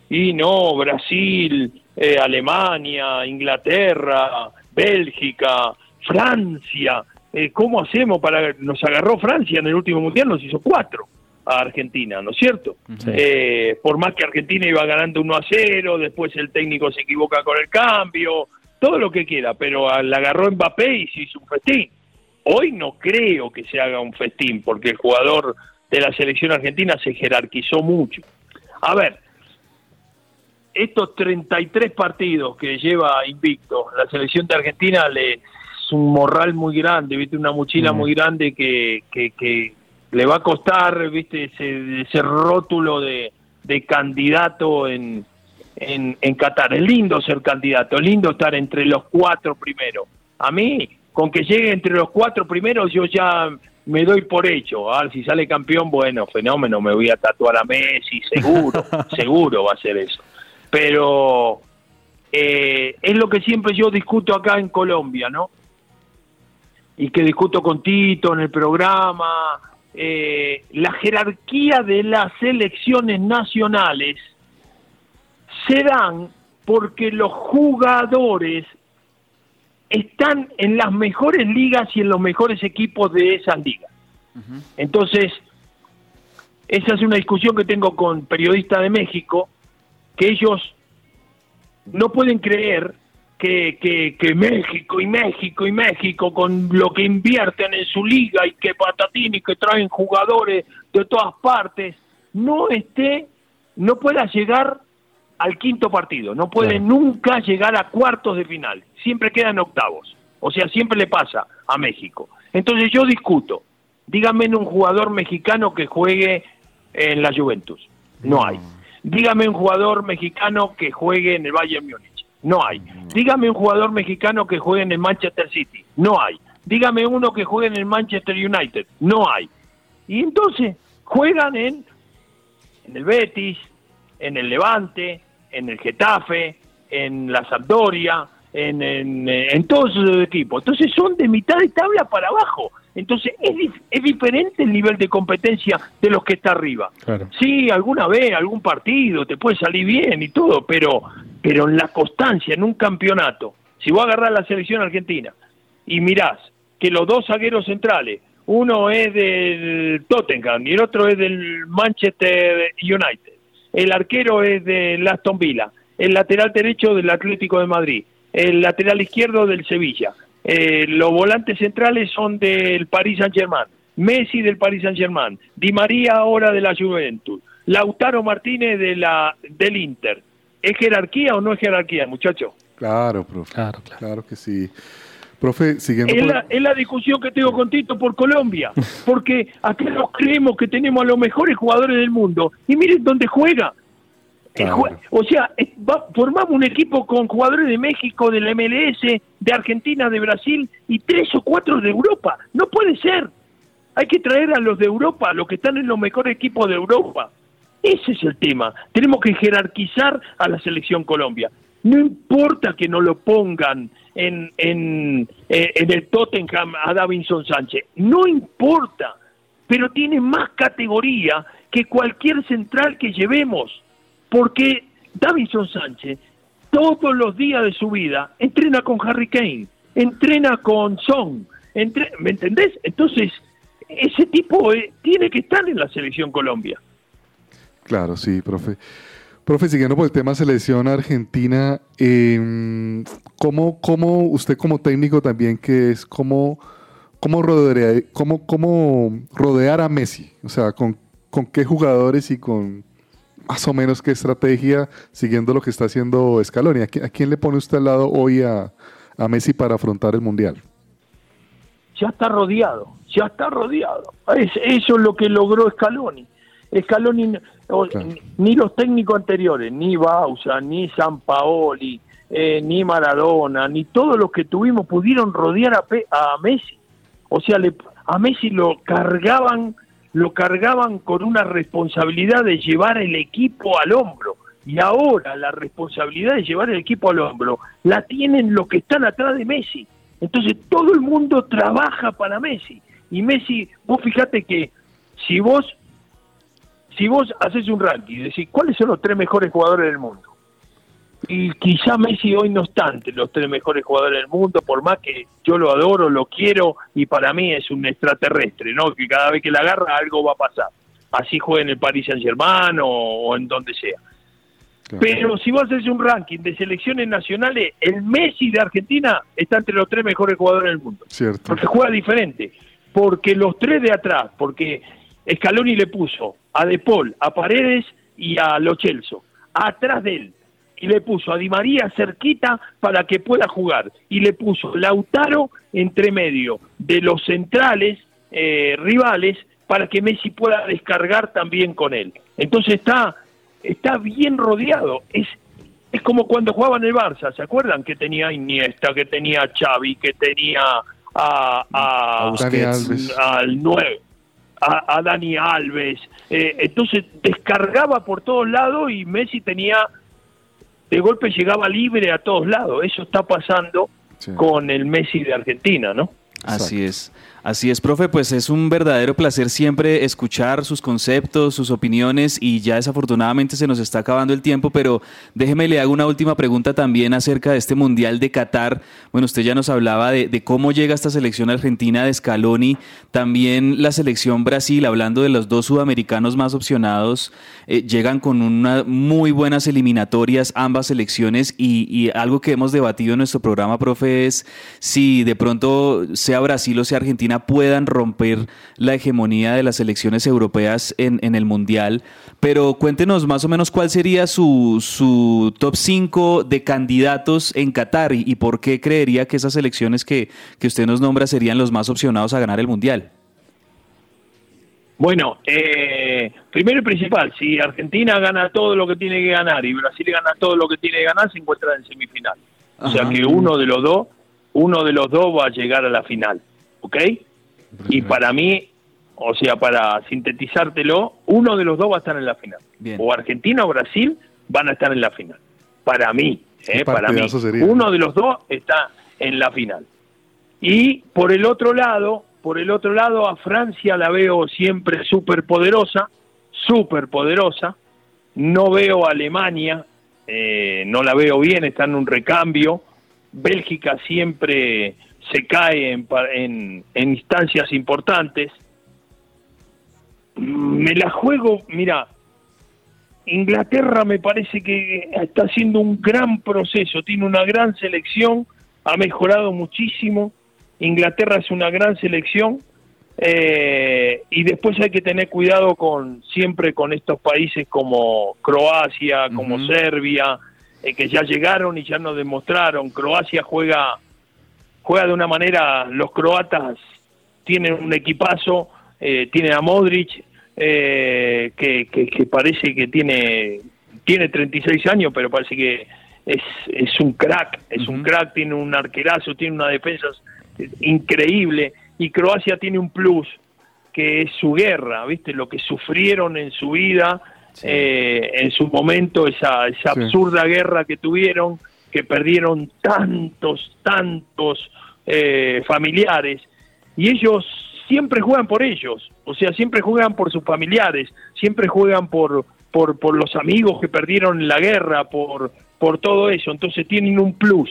y no, Brasil, eh, Alemania, Inglaterra, Bélgica, Francia, eh, ¿cómo hacemos para...? Nos agarró Francia en el último mundial, nos hizo cuatro a Argentina, ¿no es cierto? Sí. Eh, por más que Argentina iba ganando 1 a 0, después el técnico se equivoca con el cambio, todo lo que quiera, pero la agarró Mbappé y se hizo un festín. Hoy no creo que se haga un festín, porque el jugador de la selección argentina se jerarquizó mucho. A ver, estos 33 partidos que lleva invicto, la selección de Argentina le es un morral muy grande, viste, una mochila Ujú. muy grande que, que, que le va a costar, viste, ese, ese rótulo de, de candidato en, en, en Qatar. Es lindo ser candidato, es lindo estar entre los cuatro primeros. A mí, con que llegue entre los cuatro primeros, yo ya me doy por hecho. A ver, si sale campeón, bueno, fenómeno, me voy a tatuar a Messi, seguro, seguro va a ser eso. Pero eh, es lo que siempre yo discuto acá en Colombia, ¿no? Y que discuto con Tito en el programa. eh, la jerarquía de las elecciones nacionales se dan porque los jugadores están en las mejores ligas y en los mejores equipos de esas ligas. Entonces, esa es una discusión que tengo con periodistas de México, que ellos no pueden creer que, que, que México y México y México con lo que invierten en su liga y que patatín y que traen jugadores de todas partes, no esté, no pueda llegar al quinto partido, no puede nunca llegar a cuartos de final, siempre quedan octavos, o sea, siempre le pasa a México. Entonces yo discuto, dígame un jugador mexicano que juegue en la Juventus, no hay. Dígame un jugador mexicano que juegue en el Bayern Múnich, no hay. Dígame un jugador mexicano que juegue en el Manchester City, no hay. Dígame uno que juegue en el Manchester United, no hay. Y entonces juegan en, en el Betis, en el Levante, en el Getafe, en la Sampdoria, en, en, eh, en todos esos equipos. Entonces son de mitad de tabla para abajo. Entonces es, dif- es diferente el nivel de competencia de los que está arriba. Claro. Sí, alguna vez, algún partido, te puede salir bien y todo, pero, pero en la constancia, en un campeonato, si vos agarrás la selección argentina y mirás que los dos zagueros centrales, uno es del Tottenham y el otro es del Manchester United, el arquero es del Aston Villa, el lateral derecho del Atlético de Madrid, el lateral izquierdo del Sevilla, eh, los volantes centrales son del Paris Saint-Germain, Messi del Paris Saint-Germain, Di María ahora de la Juventus, Lautaro Martínez de la del Inter. ¿Es jerarquía o no es jerarquía, muchacho? Claro, profe. Claro, que sí. Profe, siguiendo Es por- la, es la discusión que tengo con Tito por Colombia, porque acá nos creemos que tenemos a los mejores jugadores del mundo y miren dónde juega. Jue- O sea, va- formamos un equipo con jugadores de México, del MLS, de Argentina, de Brasil y tres o cuatro de Europa. No puede ser. Hay que traer a los de Europa, a los que están en los mejores equipos de Europa. Ese es el tema. Tenemos que jerarquizar a la selección Colombia. No importa que no lo pongan en, en, eh, en el Tottenham a Davinson Sánchez. No importa. Pero tiene más categoría que cualquier central que llevemos. Porque Davinson Sánchez todos los días de su vida entrena con Harry Kane, entrena con Son. entre- ¿Me entendés? Entonces, ese tipo eh, tiene que estar en la selección Colombia. Claro, sí, profe. Profe, siguiendo por el tema selección argentina, eh, ¿cómo, cómo usted como técnico también que es, cómo, cómo, rodear, cómo, cómo rodear a Messi? O sea, ¿con, con qué jugadores y con más o menos qué estrategia siguiendo lo que está haciendo Scaloni? ¿A, qui- a quién le pone usted al lado hoy a, a Messi para afrontar el Mundial? ya está rodeado, ya está rodeado. Es, eso es lo que logró Scaloni. Scaloni, o- ni los técnicos anteriores, ni Bausa, ni San Paoli, eh, ni Maradona, ni todos los que tuvimos pudieron rodear a, Pe- a Messi. O sea, le- a Messi lo cargaban, lo cargaban con una responsabilidad de llevar el equipo al hombro. Y ahora la responsabilidad de llevar el equipo al hombro la tienen los que están atrás de Messi. Entonces todo el mundo trabaja para Messi. Y Messi, vos fíjate que si vos, si vos haces un ranking y decís cuáles son los tres mejores jugadores del mundo, y quizá Messi hoy no está entre los tres mejores jugadores del mundo, por más que yo lo adoro, lo quiero, y para mí es un extraterrestre, ¿no? Que cada vez que la agarra algo va a pasar. Así juega en el Paris Saint Germain o, o en donde sea. Pero si vos haces un ranking de selecciones nacionales, el Messi de Argentina está entre los tres mejores jugadores del mundo. Cierto. Porque juega diferente. Porque los tres de atrás, porque Scaloni le puso a De Paul, a Paredes y a Lo Celso, atrás de él. Y le puso a Di María cerquita para que pueda jugar. Y le puso Lautaro entre medio de los centrales eh, rivales para que Messi pueda descargar también con él. Entonces está, está bien rodeado. Es es como cuando jugaba en el Barça, ¿se acuerdan? Que tenía Iniesta, que tenía Xavi, que tenía a, a- al 9, a, a Dani Alves. Eh, entonces descargaba por todos lados y Messi tenía, de golpe llegaba libre a todos lados. Eso está pasando con el Messi de Argentina, ¿no? Así es. Así es, profe, pues es un verdadero placer siempre escuchar sus conceptos, sus opiniones y ya desafortunadamente se nos está acabando el tiempo, pero déjeme le hago una última pregunta también acerca de este Mundial de Qatar. Bueno, usted ya nos hablaba de, cómo llega esta selección argentina de Scaloni, también la selección Brasil, hablando de los dos sudamericanos más opcionados, eh, llegan con unas muy buenas eliminatorias ambas selecciones y algo que hemos debatido en nuestro programa, profe, es si de pronto sea Brasil o sea Argentina puedan romper la hegemonía de las selecciones europeas en, en el Mundial. Pero cuéntenos más o menos cuál sería su, su top 5 de candidatos en Qatar y, y por qué creería que esas selecciones que, que usted nos nombra serían los más opcionados a ganar el Mundial. Bueno, eh, primero y principal, si Argentina gana todo lo que tiene que ganar y Brasil gana todo lo que tiene que ganar, se encuentran en semifinal. O sea que uno de los dos, uno de los dos va a llegar a la final, ¿ok? Y para mí, o sea, para sintetizártelo, uno de los dos va a estar en la final. Bien. O Argentina o Brasil van a estar en la final. Para mí, eh, para mí, sería. uno de los dos está en la final. Y por el otro lado, por el otro lado, a Francia la veo siempre súper poderosa, súper poderosa. No veo a Alemania, eh, no la veo bien, está en un recambio. Bélgica siempre se cae en, en- en instancias importantes. Me la juego, mira, Inglaterra me parece que está haciendo un gran proceso, tiene una gran selección, ha mejorado muchísimo. Inglaterra es una gran selección eh, y después hay que tener cuidado con siempre con estos países como Croacia, como Serbia, eh, que ya llegaron y ya nos demostraron. Croacia juega juega de una manera, los croatas tienen un equipazo, eh, tienen a Modric, eh, que, que- que parece que tiene, tiene 36 años, pero parece que es, es un crack, es un crack, tiene un arquerazo, tiene una defensa increíble, y Croacia tiene un plus, que es su guerra, ¿viste? Lo que sufrieron en su vida, eh, en su momento, esa, esa Sí. absurda guerra que tuvieron, que perdieron tantos, tantos eh, familiares, y ellos siempre juegan por ellos, o sea, siempre juegan por sus familiares, siempre juegan por, por, los amigos que perdieron la guerra, por, por todo eso, entonces tienen un plus.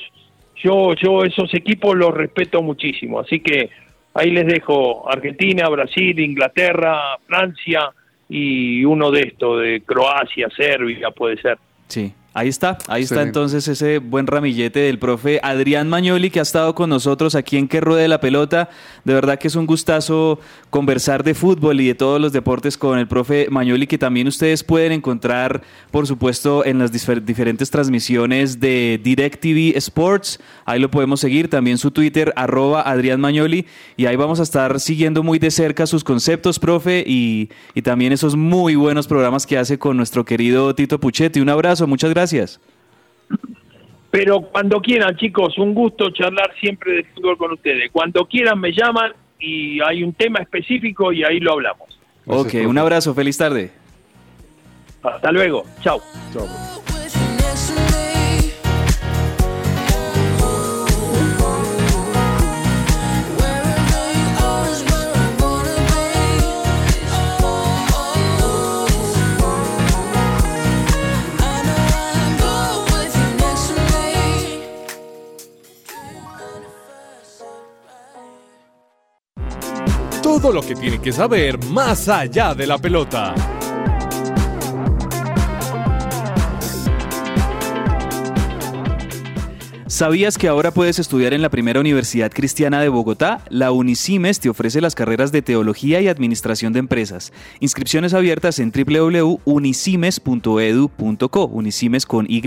Yo, yo esos equipos los respeto muchísimo, así que ahí les dejo Argentina, Brasil, Inglaterra, Francia y uno de estos, de Croacia, Serbia, puede ser. Sí, ahí está, ahí está entonces ese buen ramillete del profe Adrián Mañoli que ha estado con nosotros aquí en Que Ruede la Pelota. De verdad que es un gustazo conversar de fútbol y de todos los deportes con el profe Mañoli que también ustedes pueden encontrar, por supuesto, en las difer- diferentes transmisiones de DirecTV Sports. Ahí lo podemos seguir, también su Twitter, arroba Adrián Mañoli, y ahí vamos a estar siguiendo muy de cerca sus conceptos, profe, y, y también esos muy buenos programas que hace con nuestro querido Tito Puchetti. Un abrazo, muchas gracias. Pero cuando quieran, chicos, un gusto charlar siempre de fútbol con ustedes. Cuando quieran me llaman y hay un tema específico y ahí lo hablamos. ok, un abrazo, feliz tarde. Hasta luego, chao. Todo lo que tiene que saber más allá de la pelota. ¿Sabías que ahora puedes estudiar en la primera Universidad Cristiana de Bogotá? La Unicimes te ofrece las carreras de Teología y Administración de Empresas. Inscripciones abiertas en www.unicimes.edu.co, Unicimes con Y.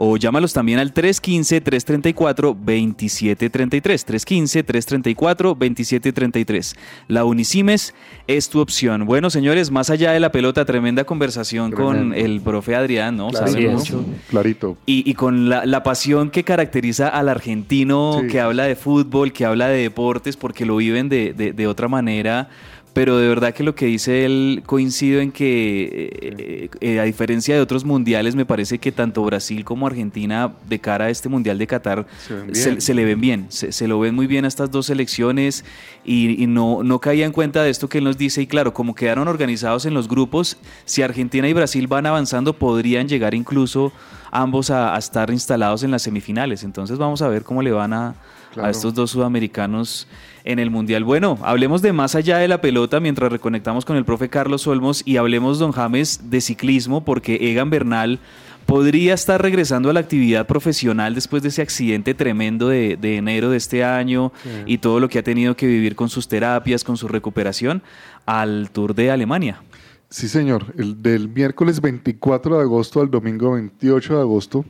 O llámalos también al 315-334-2733. 315-334-2733. La Unicimes es tu opción. Bueno, señores, más allá de la pelota, tremenda conversación con el profe Adrián, ¿no? Sabe sí, mucho. Clarito. Y, y con la, la pasión que caracteriza al argentino Sí. que habla de fútbol, que habla de deportes, porque lo viven de, de- de otra manera. Pero de verdad que lo que dice él coincido en que, eh, eh, a diferencia de otros mundiales, me parece que tanto Brasil como Argentina, de cara a este mundial de Qatar, Se le ven bien. Se, se lo ven muy bien a estas dos selecciones y, y no, no caía en cuenta de esto que él nos dice. Y claro, como quedaron organizados en los grupos, si Argentina y Brasil van avanzando, podrían llegar incluso ambos a, a estar instalados en las semifinales. Entonces vamos a ver cómo le van a, a estos dos sudamericanos en el Mundial. Bueno, hablemos de más allá de la pelota mientras reconectamos con el profe Carlos Olmos y hablemos, don James, de ciclismo, porque Egan Bernal podría estar regresando a la actividad profesional después de ese accidente tremendo de, de enero de este año Sí. y todo lo que ha tenido que vivir con sus terapias, con su recuperación, al Tour de Alemania. Sí, señor. El del miércoles 24 de agosto al domingo 28 de agosto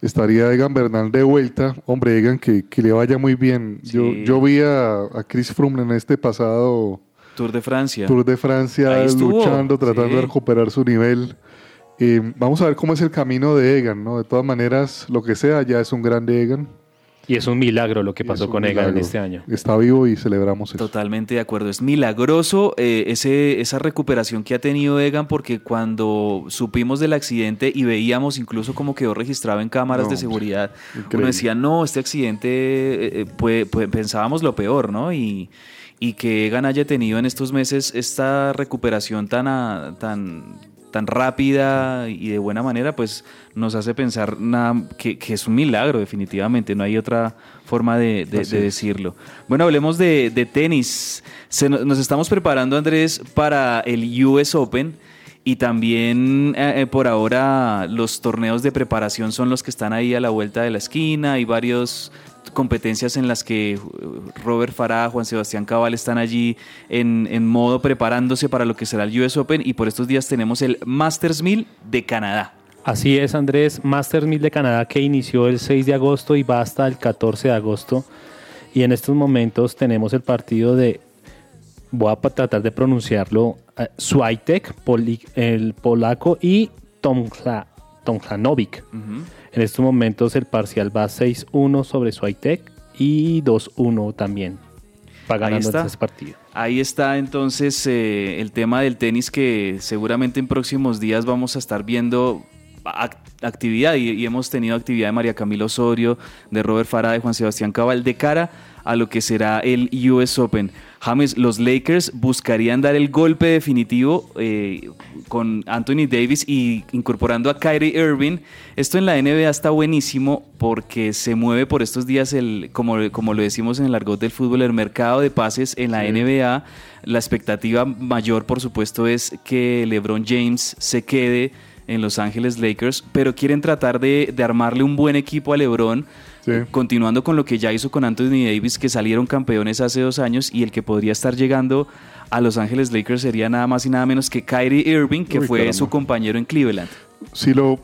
estaría Egan Bernal de vuelta. Hombre, Egan, que, que le vaya muy bien. Yo, Sí. yo vi a, a Chris Froome en este pasado Tour de Francia. Tour de Francia luchando, tratando sí. de recuperar su nivel. Eh, vamos a ver cómo es el camino de Egan, ¿no? De todas maneras, lo que sea, ya es un grande Egan. Y es un milagro lo que pasó con Egan en este año. Está vivo y celebramos eso. Totalmente de acuerdo. Es milagroso eh, ese, esa recuperación que ha tenido Egan porque cuando supimos del accidente y veíamos incluso como quedó registrado en cámaras No, de seguridad, increíble. uno decía, no, este accidente, eh, puede- pensábamos lo peor, ¿no? Y, y que Egan haya tenido en estos meses esta recuperación tan, a- tan, tan rápida y de buena manera, pues nos hace pensar nada, que, que es un milagro definitivamente, no hay otra forma de, decirlo. Bueno, hablemos de, de tenis. Se nos estamos preparando, Andrés, para el US Open. Y también eh, eh, por ahora los torneos de preparación son los que están ahí a la vuelta de la esquina. Hay varias competencias en las que eh, Robert Farah, Juan Sebastián Cabal están allí en, en modo preparándose para lo que será el US Open. Y por estos días tenemos el Masters 1000 de Canadá. Así es, Andrés, Masters 1000 de Canadá que inició el 6 de agosto y va hasta el 14 de agosto. Y en estos momentos tenemos el partido de, voy a tratar de pronunciarlo, eh, Swiatek, el polaco, y Tomjanovic. En estos momentos el parcial va 6-1 sobre Swiatek y 2-1 también. Va Ahí ganando está. ese partido. Ahí está entonces eh, el tema del tenis que seguramente en próximos días vamos a estar viendo ac- actividad y, y hemos tenido actividad de María Camila Osorio, de Robert Farah, de Juan Sebastián Cabal, de cara a lo que será el US Open. James, los Lakers buscarían dar el golpe definitivo eh, con Anthony Davis y incorporando a Kyrie Irving. Esto en la NBA está buenísimo porque se mueve por estos días, el, como, como lo decimos en el argot del fútbol, el mercado de pases en la Sí. NBA. La expectativa mayor, por supuesto, es que LeBron James se quede en Los Ángeles Lakers, pero quieren tratar de, de armarle un buen equipo a LeBron. Continuando con lo que ya hizo con Anthony Davis, que salieron campeones hace dos años y el que podría estar llegando a Los Ángeles Lakers sería nada más y nada menos que Kyrie Irving, que Uy, fue caramba. su compañero en Cleveland. Si lo.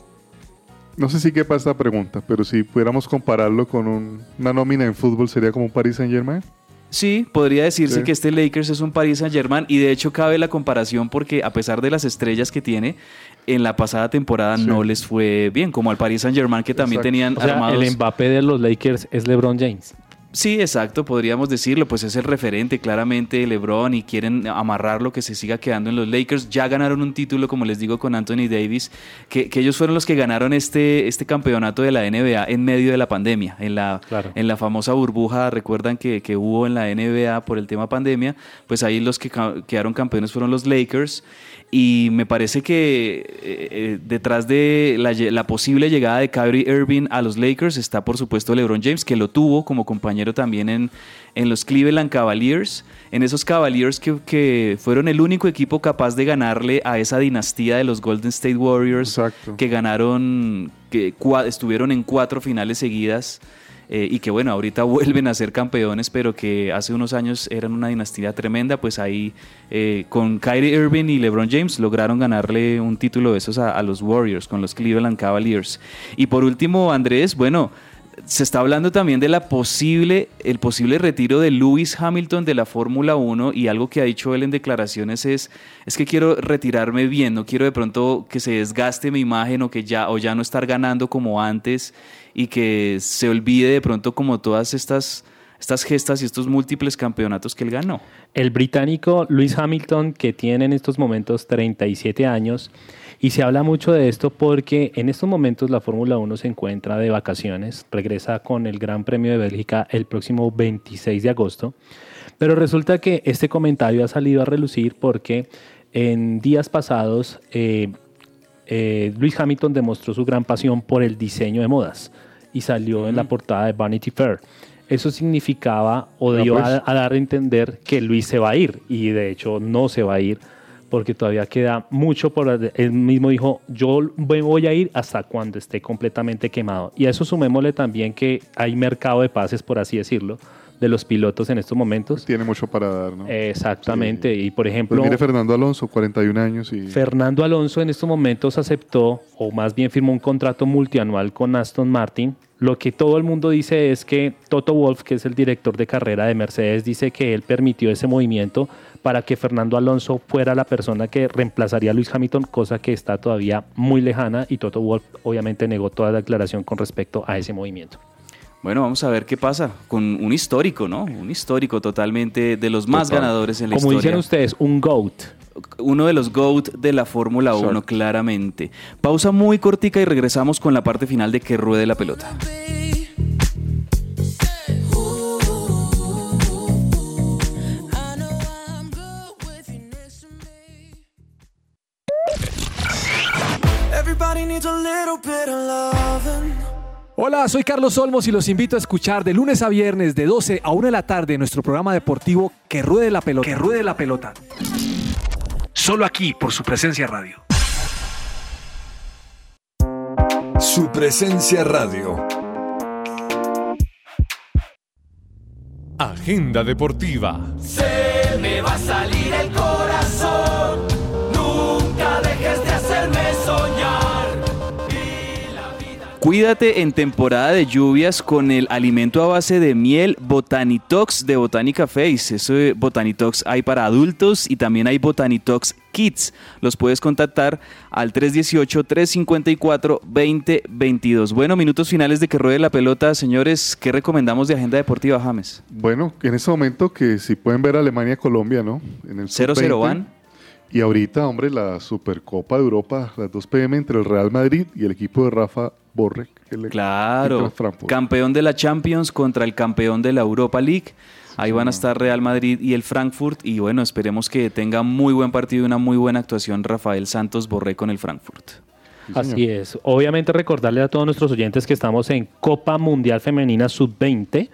No sé si quepa esta pregunta, pero si pudiéramos compararlo con un- una nómina en fútbol, ¿sería como un Paris Saint Germain? Sí, podría decirse Sí. que este Lakers es un Paris Saint Germain y de hecho cabe la comparación porque a pesar de las estrellas que tiene, en la pasada temporada no les fue bien, como al Paris Saint Germain que también tenían O sea, armados. el Mbappé de los Lakers es LeBron James. Sí, exacto, podríamos decirlo, pues es el referente claramente de LeBron y quieren amarrarlo que se siga quedando en los Lakers. Ya ganaron un título, como les digo, con Anthony Davis, que, que ellos fueron los que ganaron este, este campeonato de la NBA en medio de la pandemia, en la, en la famosa burbuja, recuerdan que, que hubo en la NBA por el tema pandemia, pues ahí los que ca- quedaron campeones fueron los Lakers. Y me parece que eh, eh, detrás de la, posible llegada de Kyrie Irving a los Lakers está, por supuesto, LeBron James, que lo tuvo como compañero también en, en los Cleveland Cavaliers, en esos Cavaliers que, que fueron el único equipo capaz de ganarle a esa dinastía de los Golden State Warriors, que ganaron, que cua- estuvieron en cuatro finales seguidas. Eh, y que bueno, ahorita vuelven a ser campeones, pero que hace unos años eran una dinastía tremenda, pues ahí eh, con Kyrie Irving y LeBron James lograron ganarle un título de esos a, a los Warriors, con los Cleveland Cavaliers. Y por último, Andrés, bueno, se está hablando también de la posible, el posible retiro de Lewis Hamilton de la Fórmula 1 y algo que ha dicho él en declaraciones es, es que quiero retirarme bien, no quiero de pronto que se desgaste mi imagen o que ya, o ya no estar ganando como antes y que se olvide de pronto como todas estas, estas gestas y estos múltiples campeonatos que él ganó. El británico Lewis Hamilton, que tiene en estos momentos 37 años, y se habla mucho de esto porque en estos momentos la Fórmula 1 se encuentra de vacaciones, regresa con el Gran Premio de Bélgica el próximo 26 de agosto, pero resulta que este comentario ha salido a relucir porque en días pasados eh, eh, Lewis Hamilton demostró su gran pasión por el diseño de modas y salió en la portada de Vanity Fair. Eso significaba o dio pues. a, a dar a entender que Luis se va a ir y de hecho no se va a ir porque todavía queda mucho por él mismo dijo yo me voy a ir hasta cuando esté completamente quemado y a eso sumémosle también que hay mercado de pases por así decirlo de los pilotos en estos momentos Tiene mucho para dar, ¿no? exactamente y por ejemplo Pues mire Fernando Alonso, 41 años y... Fernando Alonso en estos momentos aceptó, o más bien firmó un contrato multianual con Aston Martin. Lo que todo el mundo dice es que Toto Wolf, que es el director de carrera de Mercedes, dice que él permitió ese movimiento para que Fernando Alonso fuera la persona que reemplazaría a Luis Hamilton, cosa que está todavía muy lejana y Toto Wolf obviamente negó toda la declaración con respecto a ese movimiento. Bueno, vamos a ver qué pasa con un histórico, ¿no? Un histórico totalmente de los más Total. ganadores en la Como historia. dicen ustedes, un GOAT. Uno de los GOAT de la Fórmula 1, claramente. Pausa muy cortica y regresamos con la parte final de Que Ruede la Pelota. Hola, soy Carlos Olmos y los invito a escuchar de lunes a viernes de 12 a 1 de la tarde nuestro programa deportivo Que Ruede la Pelota. Que Ruede la Pelota. Solo aquí por su presencia radio. Su presencia radio. Agenda deportiva. Se me va a salir el Cuídate en temporada de lluvias con el alimento a base de miel Botanitox de Botánica Face. Eso de Botanitox hay para adultos y también hay Botanitox Kids. Los puedes contactar al 318-354-2022. Bueno, minutos finales de que ruede la pelota. Señores, ¿qué recomendamos de agenda deportiva, James? Bueno, en este momento que si pueden ver Alemania-Colombia, ¿no? En el 0-0 sub-20. van. Y ahorita, hombre, la Supercopa de Europa, las 2 pm entre el Real Madrid y el equipo de Rafa Borrek. el- Claro, campeón de la Champions contra el campeón de la Europa League. Ahí van a estar Real Madrid y el Frankfurt. Y bueno, esperemos que tenga muy buen partido y una muy buena actuación Rafael Santos Borré con el Frankfurt. Así es. Obviamente recordarle a todos nuestros oyentes que estamos en Copa Mundial Femenina Sub-20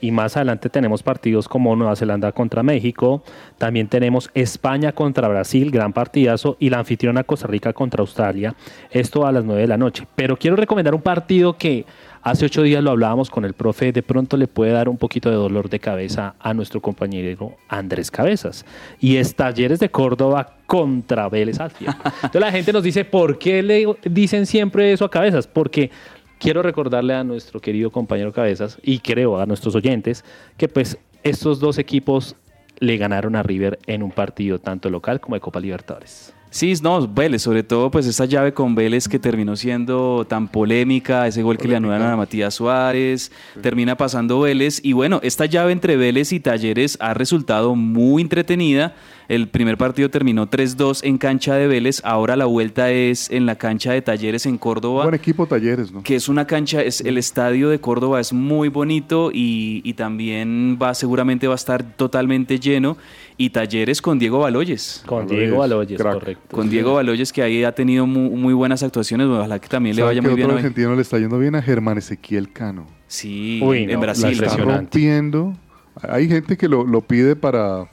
y más adelante tenemos partidos como Nueva Zelanda contra México, también tenemos España contra Brasil, gran partidazo, y la anfitriona Costa Rica contra Australia, esto a las 9 de la noche. Pero quiero recomendar un partido que hace ocho días lo hablábamos con el profe, de pronto le puede dar un poquito de dolor de cabeza a nuestro compañero Andrés Cabezas, y es Talleres de Córdoba contra Vélez Sarsfield. Entonces la gente nos dice, ¿por qué le dicen siempre eso a Cabezas? Porque quiero recordarle a nuestro querido compañero Cabezas y creo a nuestros oyentes que pues estos dos equipos le ganaron a River en un partido tanto local como de Copa Libertadores. Sí, no, Vélez, sobre todo pues esa llave con Vélez que terminó siendo tan polémica, ese gol que le anulan a Matías Suárez, termina pasando Vélez y bueno, esta llave entre Vélez y Talleres ha resultado muy entretenida. El primer partido terminó 3-2 en cancha de Vélez, ahora la vuelta es en la cancha de Talleres en Córdoba. Buen equipo Talleres, ¿no? Que es una cancha, es el estadio de Córdoba es muy bonito y, y también va, seguramente va a estar totalmente lleno. Y Talleres con Diego Baloyes. Con Diego Baloyes, correcto. Con Diego Baloyes, que ahí ha tenido muy, muy buenas actuaciones. Ojalá que también le ¿Sabe vaya muy bien. otro argentino le está yendo bien a Germán Ezequiel Cano? Sí, Uy, en no, Brasil. La está rompiendo. Hay gente que lo, lo pide para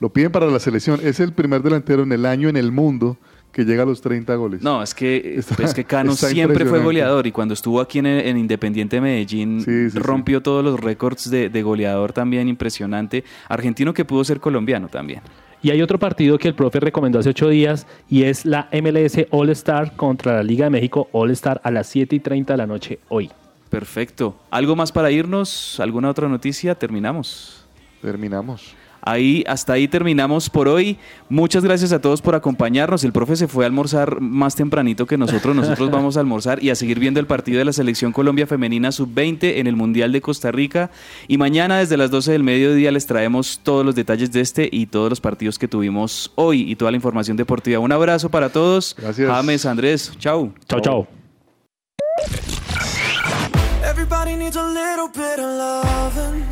lo piden para la selección. Es el primer delantero en el año en el mundo que llega a los 30 goles. No, es que, Está- es que Cano siempre fue goleador y cuando estuvo aquí en, en Independiente Medellín rompió todos los récords de, de goleador también impresionante. Argentino que pudo ser colombiano también. Y hay otro partido que el profe recomendó hace ocho días y es la MLS All Star contra la Liga de México All Star a las 7 y 30 de la noche hoy. Perfecto. ¿Algo más para irnos? ¿Alguna otra noticia? Terminamos. Terminamos. Ahí, hasta ahí terminamos por hoy. Muchas gracias a todos por acompañarnos. El profe se fue a almorzar más tempranito que nosotros. Nosotros vamos a almorzar y a seguir viendo el partido de la Selección Colombia Femenina Sub-20 en el Mundial de Costa Rica. Y mañana desde las 12 del mediodía les traemos todos los detalles de este y todos los partidos que tuvimos hoy y toda la información deportiva. Un abrazo para todos. Gracias. James, Andrés, chau. Chau, chau. Everybody needs a little bit of loving.